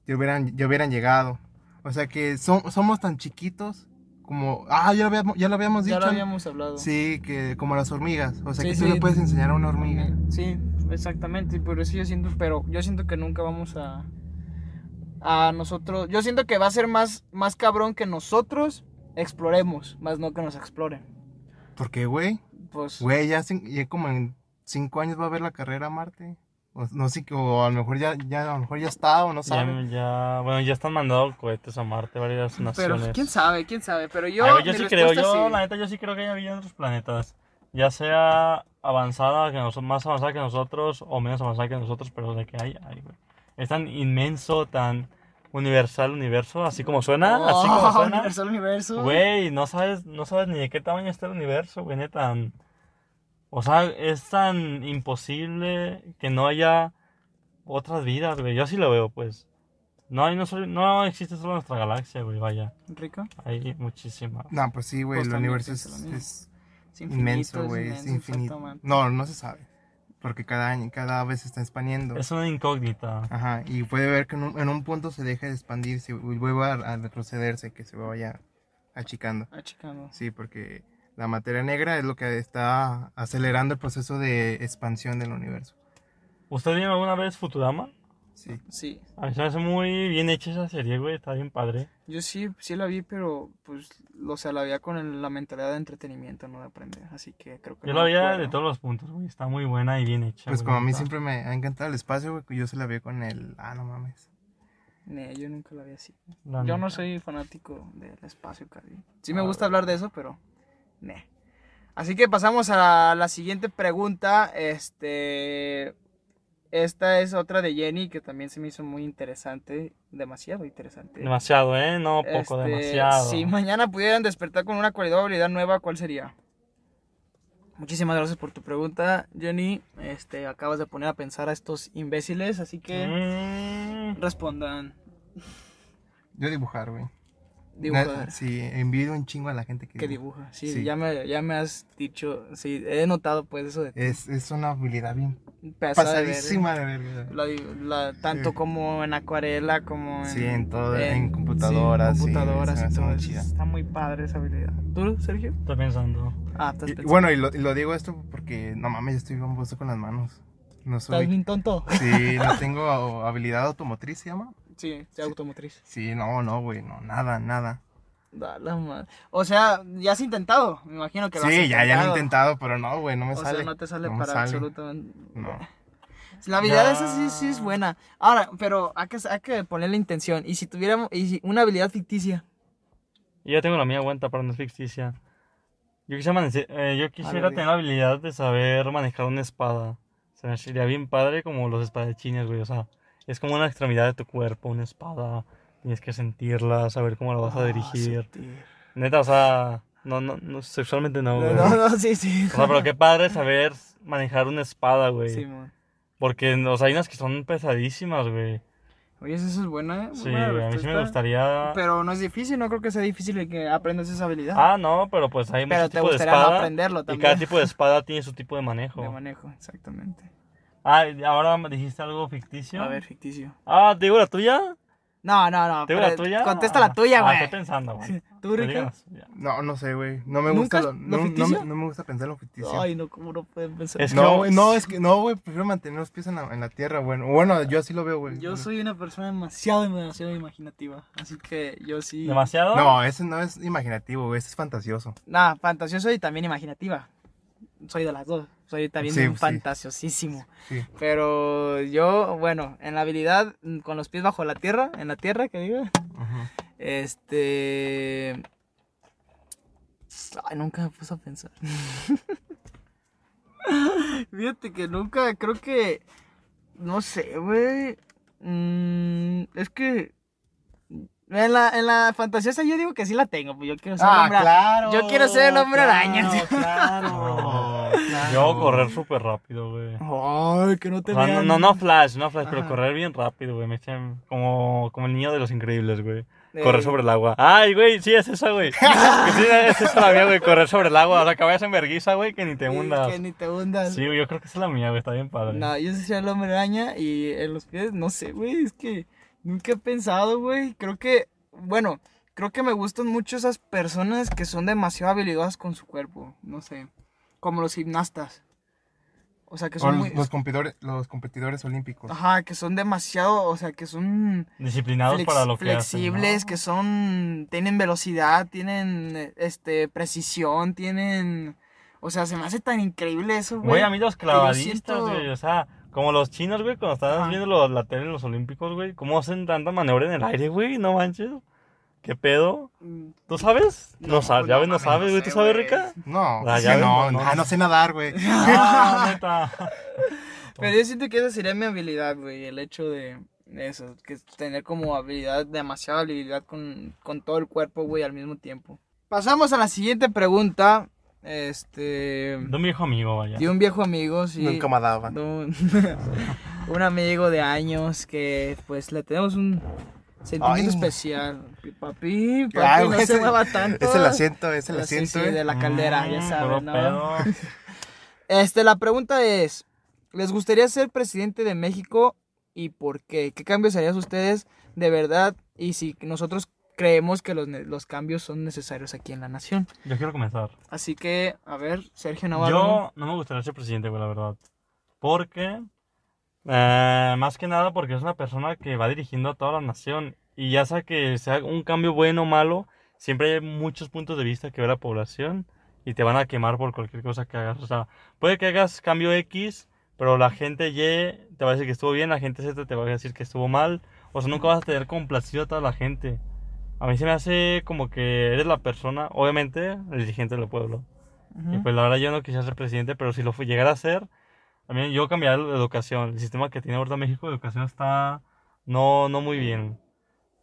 ya hubieran, ya hubieran llegado. O sea que son- somos tan chiquitos como, ah, ya lo habíamos, ya lo habíamos Ya dicho. lo habíamos hablado. Sí, que como las hormigas, o sea Sí, que tú sí. le puedes enseñar a una hormiga. Sí, exactamente, y por eso yo siento, pero yo siento que nunca vamos a... a nosotros. Yo siento que va a ser más, más cabrón que nosotros exploremos, más no que nos exploren. ¿Por qué, güey? Pues, Güey, ya, ya como en cinco años va a haber la carrera a Marte. O, no sé, o a lo mejor ya, ya, a lo mejor ya está o no Ya, sabe. ya, bueno, ya están mandando cohetes a Marte, varias pero naciones. quién sabe, quién sabe. Pero yo, Ay, yo sí creo, yo sí. la neta, yo sí creo que hay vida en otros planetas. Ya sea avanzada que nosotros, más avanzada que nosotros o menos avanzada que nosotros, pero de que hay, hay, güey. Es tan inmenso, tan universal universo, así como suena, así como Oh, suena. Universo, universo. Güey, no sabes, no sabes ni de qué tamaño está el universo, güey, neta. O sea, es tan imposible que no haya otras vidas, güey. Yo así lo veo, pues. No hay, no, solo- no existe solo nuestra galaxia, güey, vaya. Rico. Hay muchísimas. No, pues sí, güey, Pues el universo es, es Es infinito, inmenso, güey, es infinito. exactamente. No, no se sabe. Porque cada año, cada vez se está expandiendo. Es una incógnita. Ajá, y puede ver que en un, en un punto se deje de expandirse y vuelva a, a retrocederse, que se vaya achicando. Chicano. Sí, porque la materia negra es lo que está acelerando el proceso de expansión del universo. ¿Usted vio alguna vez Futurama? Sí. Sí. A mí se me hace muy bien hecha esa serie, güey. Está bien padre. Yo sí, sí la vi, pero pues, o sea, la veía con el- la mentalidad de entretenimiento, no de aprender. Así que creo que Yo no la veía acuerdo. de todos los puntos, güey. Está muy buena y bien hecha. Pues güey, como a mí siempre me ha encantado el espacio, güey, yo se la vi con el... Ah, no mames. Nee, yo nunca la vi así. La Yo no soy fanático del espacio, casi. Sí me gusta hablar de eso, pero. Nee. Así que pasamos a la siguiente pregunta. Este. Esta es otra de Jenny que también se me hizo muy interesante. Demasiado interesante. Demasiado, ¿eh? No, poco, Este, demasiado. Si mañana pudieran despertar con una cualidad o habilidad nueva, ¿cuál sería? Muchísimas gracias por tu pregunta, Jenny. Este, acabas de poner a pensar a estos imbéciles, así que Mm, respondan. Yo dibujar, güey. Dibujar. Na- Sí, envidio un chingo a la gente que, Que dibuja. dibuja, sí, Sí. Ya, me, ya me has dicho, sí, he notado pues eso de. Es, es una habilidad bien Pasada de ver, pasadísima de verga. la la- tanto Sí. como en acuarela como en, Sí, en todo, en computadoras, sí, computadoras y todo eso. Está muy padre esa habilidad. ¿Tú, Sergio? Estoy pensando. Ah, estás Y- pensando. bueno, y lo, y lo digo esto porque, no mames, yo estoy bien puesto con las manos. No ¿Estás soy... bien tonto? Sí, no tengo habilidad automotriz, ¿se llama? Sí, de automotriz. Sí, no, no, güey, no, nada, nada. Da la madre. O sea, ya has intentado, me imagino que lo has Sí, ya, ya lo he intentado. intentado, pero no, güey, no me O sale. sea, no te sale No para sale. absolutamente... No. La habilidad esa sí, sí es buena. Ahora, pero hay que, hay que ponerle intención. Y si tuviéramos y si una habilidad ficticia. Y ya tengo la mía aguanta para no es ficticia. Yo quisiera, eh, yo quisiera ver, tener la habilidad de saber manejar una espada. Se me sería bien padre como los espadachines, güey. O sea, es como una extremidad de tu cuerpo, una espada. Tienes que sentirla, saber cómo la vas a Ah, dirigir. sentir. Neta, o sea, no, no, no sexualmente no, güey. no, no, sí, sí. O sea, pero qué padre saber manejar una espada, güey. Sí, man. Porque, o sea, hay unas que son pesadísimas, güey. Oye, eso es buena, ¿eh? Sí, buena a mí sí me gustaría... Pero no es difícil, no creo que sea difícil que aprendas esa habilidad. Ah, no, pero pues hay muchos tipos de gustaría espada. aprenderlo Y también. cada tipo de espada tiene su tipo de manejo. De manejo, exactamente. Ah, ahora me dijiste algo ficticio. A ver, ficticio. Ah, ¿te digo la tuya? No, no, no. ¿Te digo la tuya? Contesta la tuya, Ah, güey. estoy pensando, güey. ¿Tú, Rica? No, no sé, güey. No me ¿Nunca gusta lo, lo no, no no me gusta pensar en lo ficticio. Ay, no, ¿cómo no pueden pensar? Es que- no, güey, no, es que no, güey, prefiero mantener los pies en la, en la tierra, bueno. Bueno, yo así lo veo, güey. Yo soy una persona demasiado, demasiado imaginativa. Así que yo sí. ¿Demasiado? No, ese no es imaginativo, güey, ese es fantasioso. Nah, fantasioso y también imaginativa. Soy de las dos. Soy también Sí, un sí. fantasiosísimo. Sí. Pero yo, bueno, en la habilidad con los pies bajo la tierra, en la tierra, que diga, Ajá. este... Ay, nunca me puse a pensar. Fíjate que nunca, creo que... No sé, güey. Mm, es que... En la, en la fantasiosa yo digo que sí la tengo, pues yo quiero ser el hombre- Ah, claro. yo quiero ser el hombre araña. Claro, No. claro. Yo correr súper rápido, güey. Ay, que no te O sea, no, vean. no, no flash, no flash, pero correr bien rápido, güey. Me echan como, como el niño de los increíbles, güey. Eh, Correr sobre el agua. Ay, güey, sí, es esa, güey. Sí, es esa la mía, güey. Correr sobre el agua. O sea, que vayas en vergüenza, güey, que ni te sí, hundas. Que ni te hundas. Sí, güey, yo creo que esa es la mía, güey. Está bien padre. No, yo sería el hombre araña y en los pies, no sé, güey, es que nunca he pensado, güey. Creo que, bueno, creo que me gustan mucho esas personas que son demasiado habilidosas con su cuerpo, no sé, como los gimnastas. O sea, que O son los, muy... los competidores, los competidores olímpicos. Ajá, que son demasiado, o sea, que son Disciplinados flex- para lo que flexibles, hacen, ¿no? que son, tienen velocidad, tienen, este, precisión, tienen, o sea, se me hace tan increíble eso, güey. Güey, a mí los clavadistas, siento- güey, o sea, como los chinos, güey, cuando estabas Ajá. viendo lo- la tele en los Olímpicos, güey, ¿cómo hacen tanta maniobra en el aire, güey? No manches. ¿Qué pedo? Mm, ¿Tú sabes? No, No, sabes, ya ves, no sabes, güey, ¿tú sabes. Rica? No, Ah, sí, ya ves, no, no, ah, no. no sé nadar, güey. Ah, neta. Pero yo siento que esa sería mi habilidad, güey, el hecho de eso, que es tener como habilidad, demasiada habilidad con, con todo el cuerpo, güey, al mismo tiempo. Pasamos a la siguiente pregunta, este, De un viejo amigo, vaya. de un viejo amigo, sí. Nunca me daban. de un, un amigo de años que, pues, le tenemos un sentimiento Ay. especial. Papi, papi, Ay, no güey, se ese- mueva tanto. Es el asiento, es el asiento. sí, eh. de la caldera, ya Mm, sabes, puro ¿no? pedo. Este, la pregunta es, ¿les gustaría ser presidente de México y por qué? ¿Qué cambios harías ustedes de verdad? Y si nosotros creemos que los, los cambios son necesarios aquí en la nación. Yo quiero comenzar. Así que, a ver, Sergio Navarro. Yo no me gustaría ser presidente, güey, la verdad. Porque, eh, más que nada, porque es una persona que va dirigiendo a toda la nación. Y ya sea que sea un cambio bueno o malo, siempre hay muchos puntos de vista que ve la población y te van a quemar por cualquier cosa que hagas. O sea, puede que hagas cambio X, pero la gente Y te va a decir que estuvo bien, la gente Z te va a decir que estuvo mal. O sea, nunca vas a tener complacido a toda la gente. A mí se me hace como que eres la persona, obviamente, el dirigente del pueblo. Y pues la verdad yo no quisiera ser presidente, pero si lo llegara a ser, también yo cambiaría la educación. El sistema que tiene ahorita México de educación está no, no muy bien.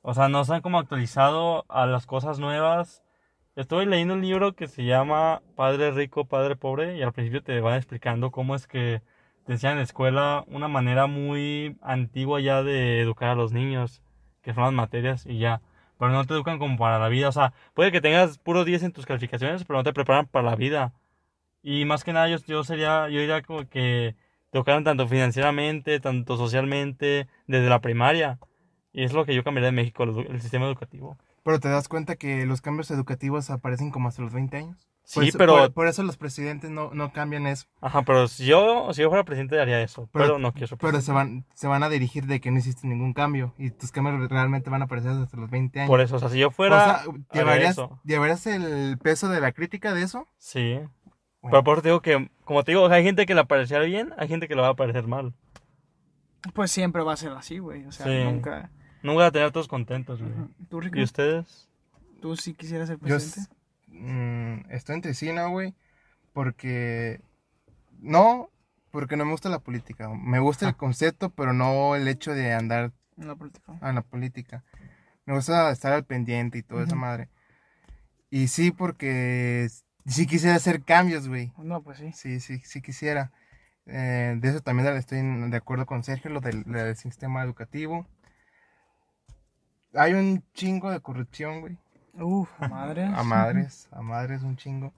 O sea, no se han como actualizado a las cosas nuevas. Estoy leyendo un libro que se llama Padre Rico, Padre Pobre y al principio te van explicando cómo es que te enseñan en la escuela una manera muy antigua ya de educar a los niños, que son las materias y ya. Pero no te educan como para la vida. O sea, puede que tengas puro 10 en tus calificaciones, pero no te preparan para la vida. Y más que nada, yo, yo sería, yo diría como que te educaran tanto financieramente, tanto socialmente, desde la primaria. Y es lo que yo cambiaría de México, el, el sistema educativo. Pero te das cuenta que los cambios educativos aparecen como hasta los 20 años. Sí, eso- pero, Por, por eso los presidentes no, no cambian eso. ajá, pero si yo, si yo fuera presidente haría eso, pero, Pero- no quiero ser Pero se van, se van a dirigir de que no existe ningún cambio. Y tus cambios realmente van a aparecer hasta los 20 años. Por eso, o sea, si yo O fuera, sea, haría ¿llevarías, eso. ¿llevarías el peso de la crítica de eso? Sí. Bueno. Pero por eso te digo que, como te digo, hay gente que le parecerá bien, hay gente que le va a parecer mal. Pues siempre va a ser así, güey. O sea, Sí. nunca. Nunca van a tener a todos contentos, güey. ¿Tú, Rico? ¿Y ustedes? ¿Tú sí quisieras ser Yo presidente? s- mm, estoy entre sí, ¿no, güey? Porque... No, porque no me gusta la política. Me gusta el concepto, pero no el hecho de andar En la política. a la política. Me gusta estar al pendiente y toda esa madre. Y sí, porque sí quisiera hacer cambios, güey. No, pues sí. Sí, sí, sí quisiera. Eh, de eso también estoy en- de acuerdo con Sergio, lo del, lo del sistema educativo. Hay un chingo de corrupción, güey. Uf, madre. A madres, a madres un chingo.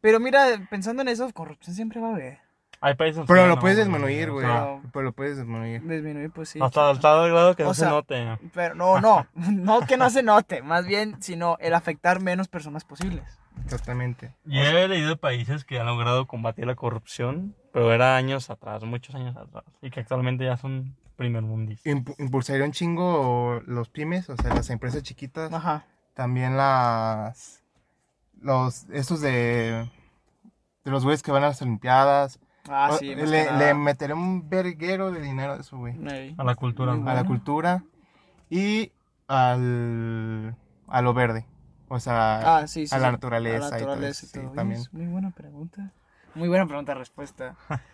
Pero mira, pensando en eso, corrupción siempre va a haber. Hay países Pero lo no, puedes disminuir, güey. Pero lo puedes disminuir. Disminuir, pues sí. hasta el tal grado que no se note. Pero no, no. No que no se note. Más bien, sino el afectar menos personas posibles. Exactamente. Yo he leído de países que han logrado combatir la corrupción, pero era años atrás, muchos años atrás, y que actualmente ya son primer mundis. Impu- impulsaría un chingo los pymes, o sea, las empresas chiquitas. Ajá. También las. Los. Estos de. De los güeyes que van a las Olimpiadas. Ah, O- sí. le, le meteré un verguero de dinero a eso, güey. Ey. A la cultura. A la cultura y al. A lo verde. O sea, Ah, sí, sí. a la sí. naturaleza A la y todo naturaleza eso, y sí, todo. también. Es Muy buena pregunta. Muy buena pregunta, respuesta.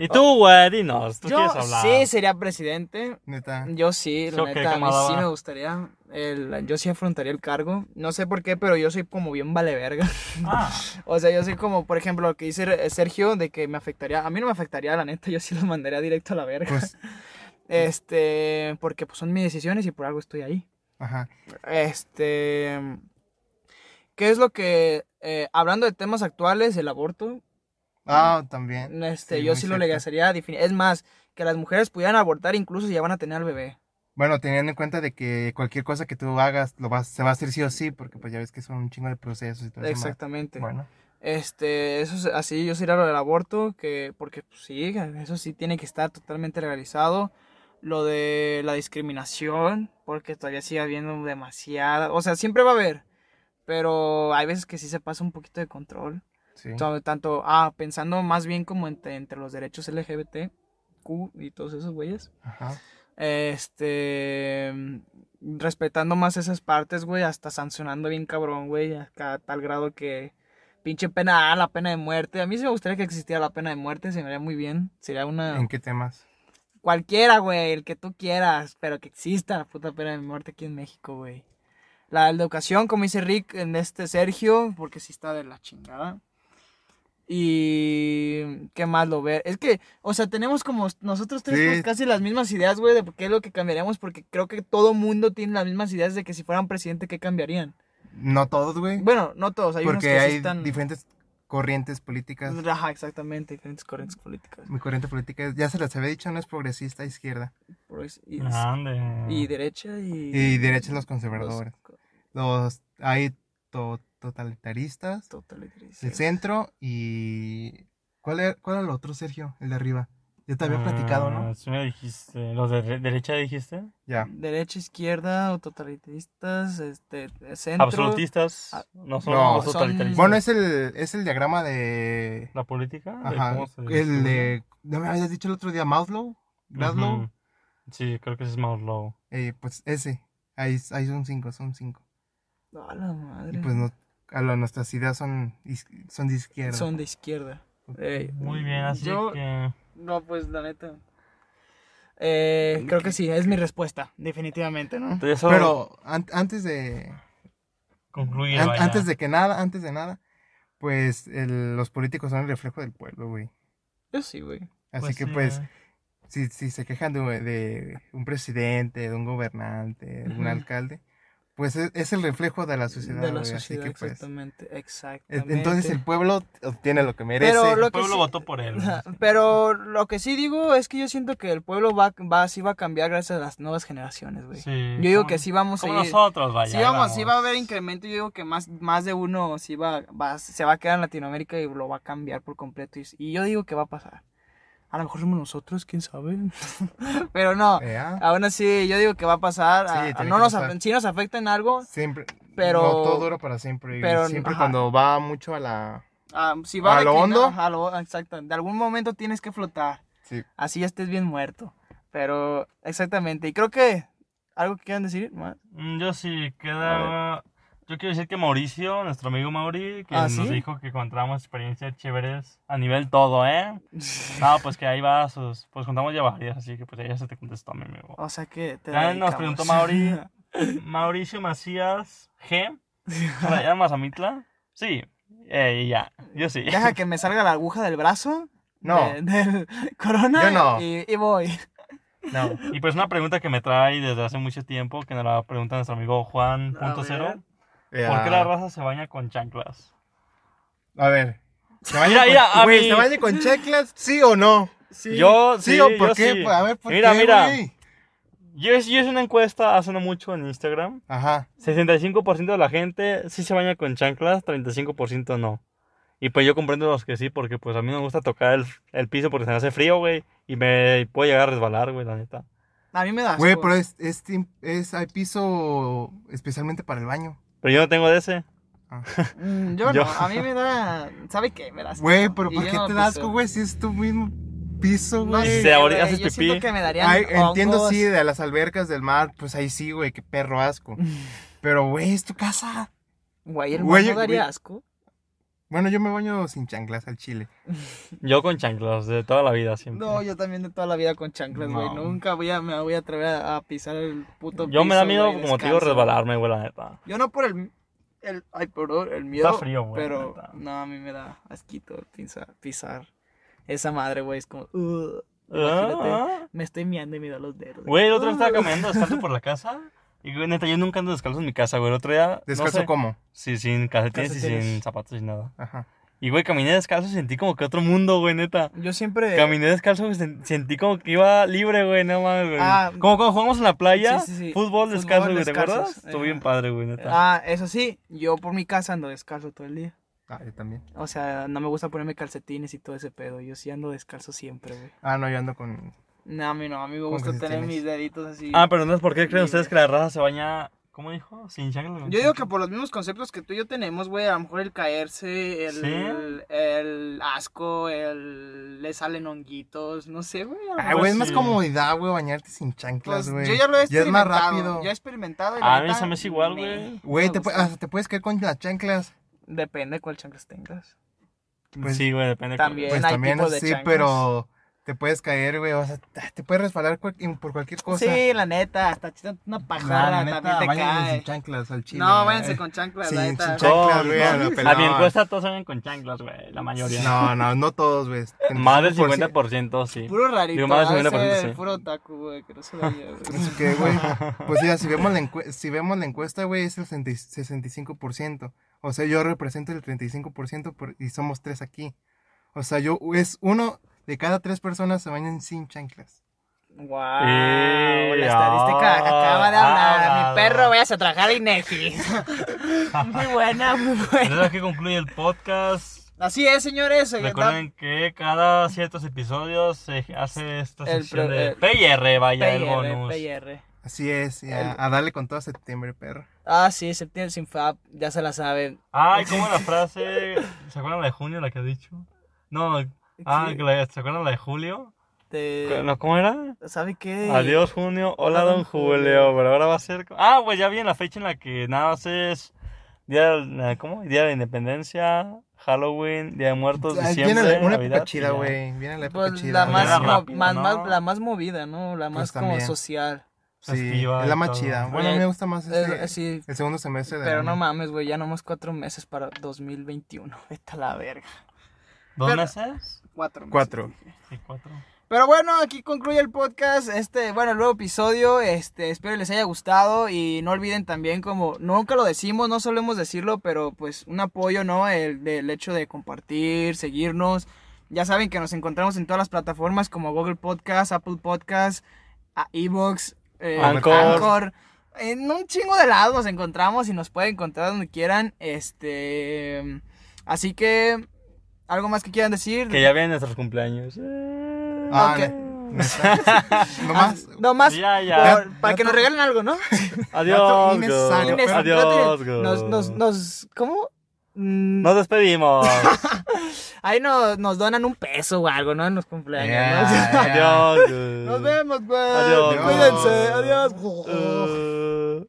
Y tú, güey, dinos, tú Yo quieres hablar. sí sería presidente. neta. Yo sí, la neta, a mí camarada. sí me gustaría. el- yo sí afrontaría el cargo. No sé por qué, pero yo soy como bien vale verga. Ah, O sea, yo soy como, por ejemplo, lo que dice eh, Sergio de que me afectaría. A mí no me afectaría, la neta, yo sí los mandaría directo a la verga. Pues, Este, porque pues son mis decisiones y por algo estoy ahí. ajá. Este, ¿qué es lo que, eh, hablando de temas actuales, el aborto, Ah, también. este, Sí, yo sí lo cierto. legalizaría. defini- Es más, que las mujeres pudieran abortar incluso si ya van a tener al bebé. Bueno, teniendo en cuenta de que cualquier cosa que tú hagas lo vas, se va a hacer sí o sí, porque pues ya ves que son un chingo de procesos y todo eso. Exactamente. Bueno, Este, eso es así, yo sería lo del aborto, que, porque pues, sí, eso sí tiene que estar totalmente legalizado. Lo de la discriminación, porque todavía sigue habiendo demasiada, o sea, siempre va a haber, pero hay veces que sí se pasa un poquito de control. Sí. Tanto, tanto- ah, pensando más bien como entre, entre los derechos LGBT, Q y todos esos güeyes. Ajá. Este. Respetando más esas partes, güey. Hasta sancionando bien cabrón, güey. A tal grado que. Pinche pena, ah, la pena de muerte. A mí sí me gustaría que existiera la pena de muerte. Se me haría muy bien. Sería una. ¿En qué temas? Cualquiera, güey. El que tú quieras. Pero que exista la puta pena de muerte aquí en México, güey. La educación, como dice Rick en este Sergio. Porque sí está de la chingada. Y. ¿Qué más lo ver? Es que, o sea, tenemos como. Nosotros tres Sí. casi las mismas ideas, güey, de qué es lo que cambiaríamos. Porque creo que todo mundo tiene las mismas ideas de que si fueran presidente, ¿qué cambiarían? No todos, güey. Bueno, no todos. Hay unos porque que sí hay están. diferentes corrientes políticas. Ajá, exactamente. Diferentes corrientes políticas. Mi corriente política, ya se les había dicho, no es progresista, izquierda. Y, Ande. y derecha y. Y derecha los los conservadores. Los, hay to- totalitaristas, totalitaristas. el centro y... ¿Cuál era, ¿Cuál era el otro, Sergio? El de arriba. Ya te había platicado, ¿no? Ah, Sí me dijiste. ¿Los de re- derecha dijiste? Ya. Derecha, izquierda, o totalitaristas, este, centro. Absolutistas. Ah, No son no, los son- totalitaristas. Bueno, es el, es el diagrama de... ¿La política? ¿De Ajá, cómo se el de... ¿No me habías dicho el otro día Maslow? Ujú. Sí, creo que ese es Maslow. Eh, pues ese. Ahí, ahí son cinco, son cinco. A la madre. Y pues no, a lo- nuestras ideas son, son de izquierda. Son de izquierda. Ey, Muy bien, así yo- que... No, pues la neta. Eh, creo que sí, es mi respuesta, definitivamente, ¿no? Eso Pero an- antes de... concluye, an- vaya. antes de que nada, antes de nada, pues el- los políticos son el reflejo del pueblo, güey. Yo sí, güey. Así Pues que sí, pues, eh. si, si se quejan de, de un presidente, de un gobernante, de un alcalde, pues es, es el reflejo de la sociedad. De la güey, sociedad, Así que pues, exactamente, e- exactamente. entonces el pueblo obtiene lo que merece. Pero lo El que pueblo sí- votó por él. Pero lo que sí digo es que yo siento que el pueblo va, va, sí va a cambiar gracias a las nuevas generaciones, güey. Sí, Yo digo como- que sí vamos a ir. nosotros, vaya. Sí, vamos, sí va a haber incremento. Yo digo que más, más de uno sí va, va, se va a quedar en Latinoamérica y lo va a cambiar por completo. Y, y yo digo que va a pasar. A lo mejor somos nosotros, quién sabe. Pero no, Eh, ah, aún así, yo digo que va a pasar. Sí, a- no nos, pasar. sí nos afecta en algo. Siempre. Pero- No todo dura para siempre. pero, siempre ajá. cuando va mucho a la. ah, si va ¿A lo hondo? a lo- exacto. De algún momento tienes que flotar. Sí. Así ya estés bien muerto. Pero, exactamente. Y creo que. ¿Algo que quieran decir? más? Mm, Yo sí, queda... Yo quiero decir que Mauricio, nuestro amigo Mauri, que ¿Ah, nos dijo que encontramos experiencias chéveres a nivel todo, ¿eh? No, pues que ahí va a sus... Pues contamos ya varias, así que pues ella se te contestó, mi amigo. O sea que te Ya nos preguntó Mauri. Mauricio Macías G. ¿La llamas Amitla? Sí. Eh, y ya. Yo sí. Deja que me salga la aguja del brazo. No. de- del corona. Yo no. Y, y voy. No. Y pues una pregunta que me trae desde hace mucho tiempo, que nos la pregunta nuestro amigo A Juan.0. ver. ¿Por qué la raza se baña con chanclas? A ver. ¿Se baña Mira, con, mira, a güey, mí- ¿se baña con checlas? ¿Sí o no? Yo ¿Sí sí, o por yo qué? sí. A ver, ¿por mira, qué, mira. güey? Yo, yo hice una encuesta hace no mucho en Instagram. Ajá. 65% de la gente sí se baña con chanclas, 35% no. Y pues yo comprendo los que sí, porque pues a mí me gusta tocar el, el piso porque se me hace frío, güey. Y me puedo llegar a resbalar, güey, la neta. A mí me da. Güey, pero es, es, es, hay piso especialmente para el baño. Pero yo no tengo de ese. Mm, yo, Yo- no. A mí me da. ¿Sabe qué? Me da asco. Güey, pero ¿por qué no te da asco, güey? Si es tu mismo piso, No güey. sé, sé, ahorita güey, haces yo siento pipí. que me darían Ay, entiendo, sí, de las albercas del mar, pues ahí sí, güey, qué perro asco. Pero, güey, es tu casa. Güey, el no daría asco. Bueno, yo me baño sin chanclas al chile. Yo con chanclas, de toda la vida siempre. No, yo también de toda la vida con chanclas, güey. No. Nunca voy a, me voy a atrever a, pisar el puto yo me da miedo, como te digo, resbalarme, güey, la neta. Yo no por el, el ay, perdón, el miedo. Está frío, güey, Pero neta. no, a mí me da asquito pisar, pisar. Esa madre, güey, es como, ah. me estoy miando y me da los dedos. Güey, el otro estaba caminando descalzo por la casa. Y, güey, neta, yo nunca ando descalzo en mi casa, güey. El otro día. ¿Descalzo no sé, cómo? Sí, sin calcetines y sin zapatos y nada. Ajá. Y, güey, caminé descalzo y sentí como que otro mundo, güey, neta. Yo siempre... Caminé descalzo y sen- sentí como que iba libre, güey, no mames, güey. Ah. como cuando jugamos en la playa, Sí, sí, sí. fútbol Fútbol descalzo, güey, ¿te descalzos. acuerdas? Estuvo bien padre, güey, neta. Ah, eso sí, yo por mi casa ando descalzo todo el día. Ah, yo también. O sea, no me gusta ponerme calcetines y todo ese pedo. Yo sí ando descalzo siempre, güey. Ah, no, yo ando con... No, a mí no, a mí me gusta tener mis deditos así. Ah, pero entonces, ¿por qué creen ustedes que la raza se baña, ¿cómo dijo? Sin chanclas. Yo digo que por los mismos conceptos que tú y yo tenemos, güey, a lo mejor el caerse, el, ¿Sí? el asco, el le salen honguitos, no sé, güey. a lo Ah, mejor güey, es más comodidad, güey, bañarte sin Pues, chanclas, güey. yo ya lo he Ya es más experimentado. rápido. Ya he experimentado. y A la mí se me hace igual, güey. Güey, te, te puedes caer con las chanclas. Depende cuál chanclas tengas. pues, sí, güey, depende. de también. Pues hay también tipos de sí, chanclas. pero te puedes caer, güey. O sea, te puedes resbalar cual- por cualquier cosa. Sí, la neta, hasta una Nah, neta, también te váyanse cae. sin chanclas al chile. No, váyanse eh. con chanclas, Sin- la sin neta. chanclas. chanclas, Con- güey, a lo con- pelado. A mi encuesta todos salen con chanclas, güey, la mayoría. No, no, no todos, güey. Más del 50%. 50% sí. Puro rarito, Digo, más del ha de 50% ser sí. puro otaku, güey, que no se vaya, güey. Pues que, güey. Pues ya, si vemos la, encue- si vemos la encuesta, güey, es el 60 y- 65%. O sea, yo represento el 35% por- y somos tres aquí. O sea, yo, es uno de cada tres personas se bañan sin chanclas. Wow, Eh, la estadística ah, acaba de hablar. ah, Mi perro, vayas a trabajar a Inegi. muy buena, muy buena. Entonces aquí concluye el podcast. Así es, señores. Recuerden que cada ciertos episodios se hace esta El sección de el- PIR, vaya, el bonus. PIR. Así es, y a, darle con todo septiembre, perro. Ah, sí, septiembre sin fab, ya se la saben. Ay, ¿cómo la frase? ¿Se acuerdan la de junio, la que has dicho? No, ah, que la- ¿se acuerdan la de julio? No, ¿Cómo era? ¿Sabe qué? Adiós junio, hola don Julio, pero ahora va a ser... Ah, pues ya viene la fecha en la que nada más es día, de- ¿cómo? Día de la Independencia, Halloween, Día de Muertos, diciembre, Viene la- una Navidad, época chida, güey. Viene la época Pues chida. la más, rápido, más, ¿no? más- la más movida, ¿no? La más Pues como también. social. Sí, es la más todo. chida. Bueno, a mí Oye, me gusta más Eh, este, sí, el segundo semestre de pero no mames, güey, ya nomás cuatro meses para 2021. Vete a la verga. ¿Dos Pero- meses? Cuatro. Cuatro. Sí, cuatro. Pero bueno, aquí concluye el podcast, este, bueno, el nuevo episodio, este, espero les haya gustado y no olviden también como, nunca lo decimos, no solemos decirlo, pero pues un apoyo, ¿no? El, del hecho de compartir, seguirnos, ya saben que nos encontramos en todas las plataformas como Google Podcast, Apple Podcast, Evox, eh, Anchor. Anchor. En un chingo de lados nos encontramos y nos pueden encontrar donde quieran, este, así que, ¿algo más que quieran decir? Que ya vienen nuestros cumpleaños. Eh. Ah, Ok. ne- neta. No más. No más Ya, ya. por- para Ya que nos regalen algo, ¿no? Adiós, innecesario, pero- Adiós, nos, nos, nos, ¿cómo? Mm, Nos despedimos. Ahí nos, nos donan un peso o algo, ¿no? En los cumpleaños. Yeah, ¿no? yeah. Adiós. Nos vemos, güey. Adiós. Cuídense. Adiós. Eh.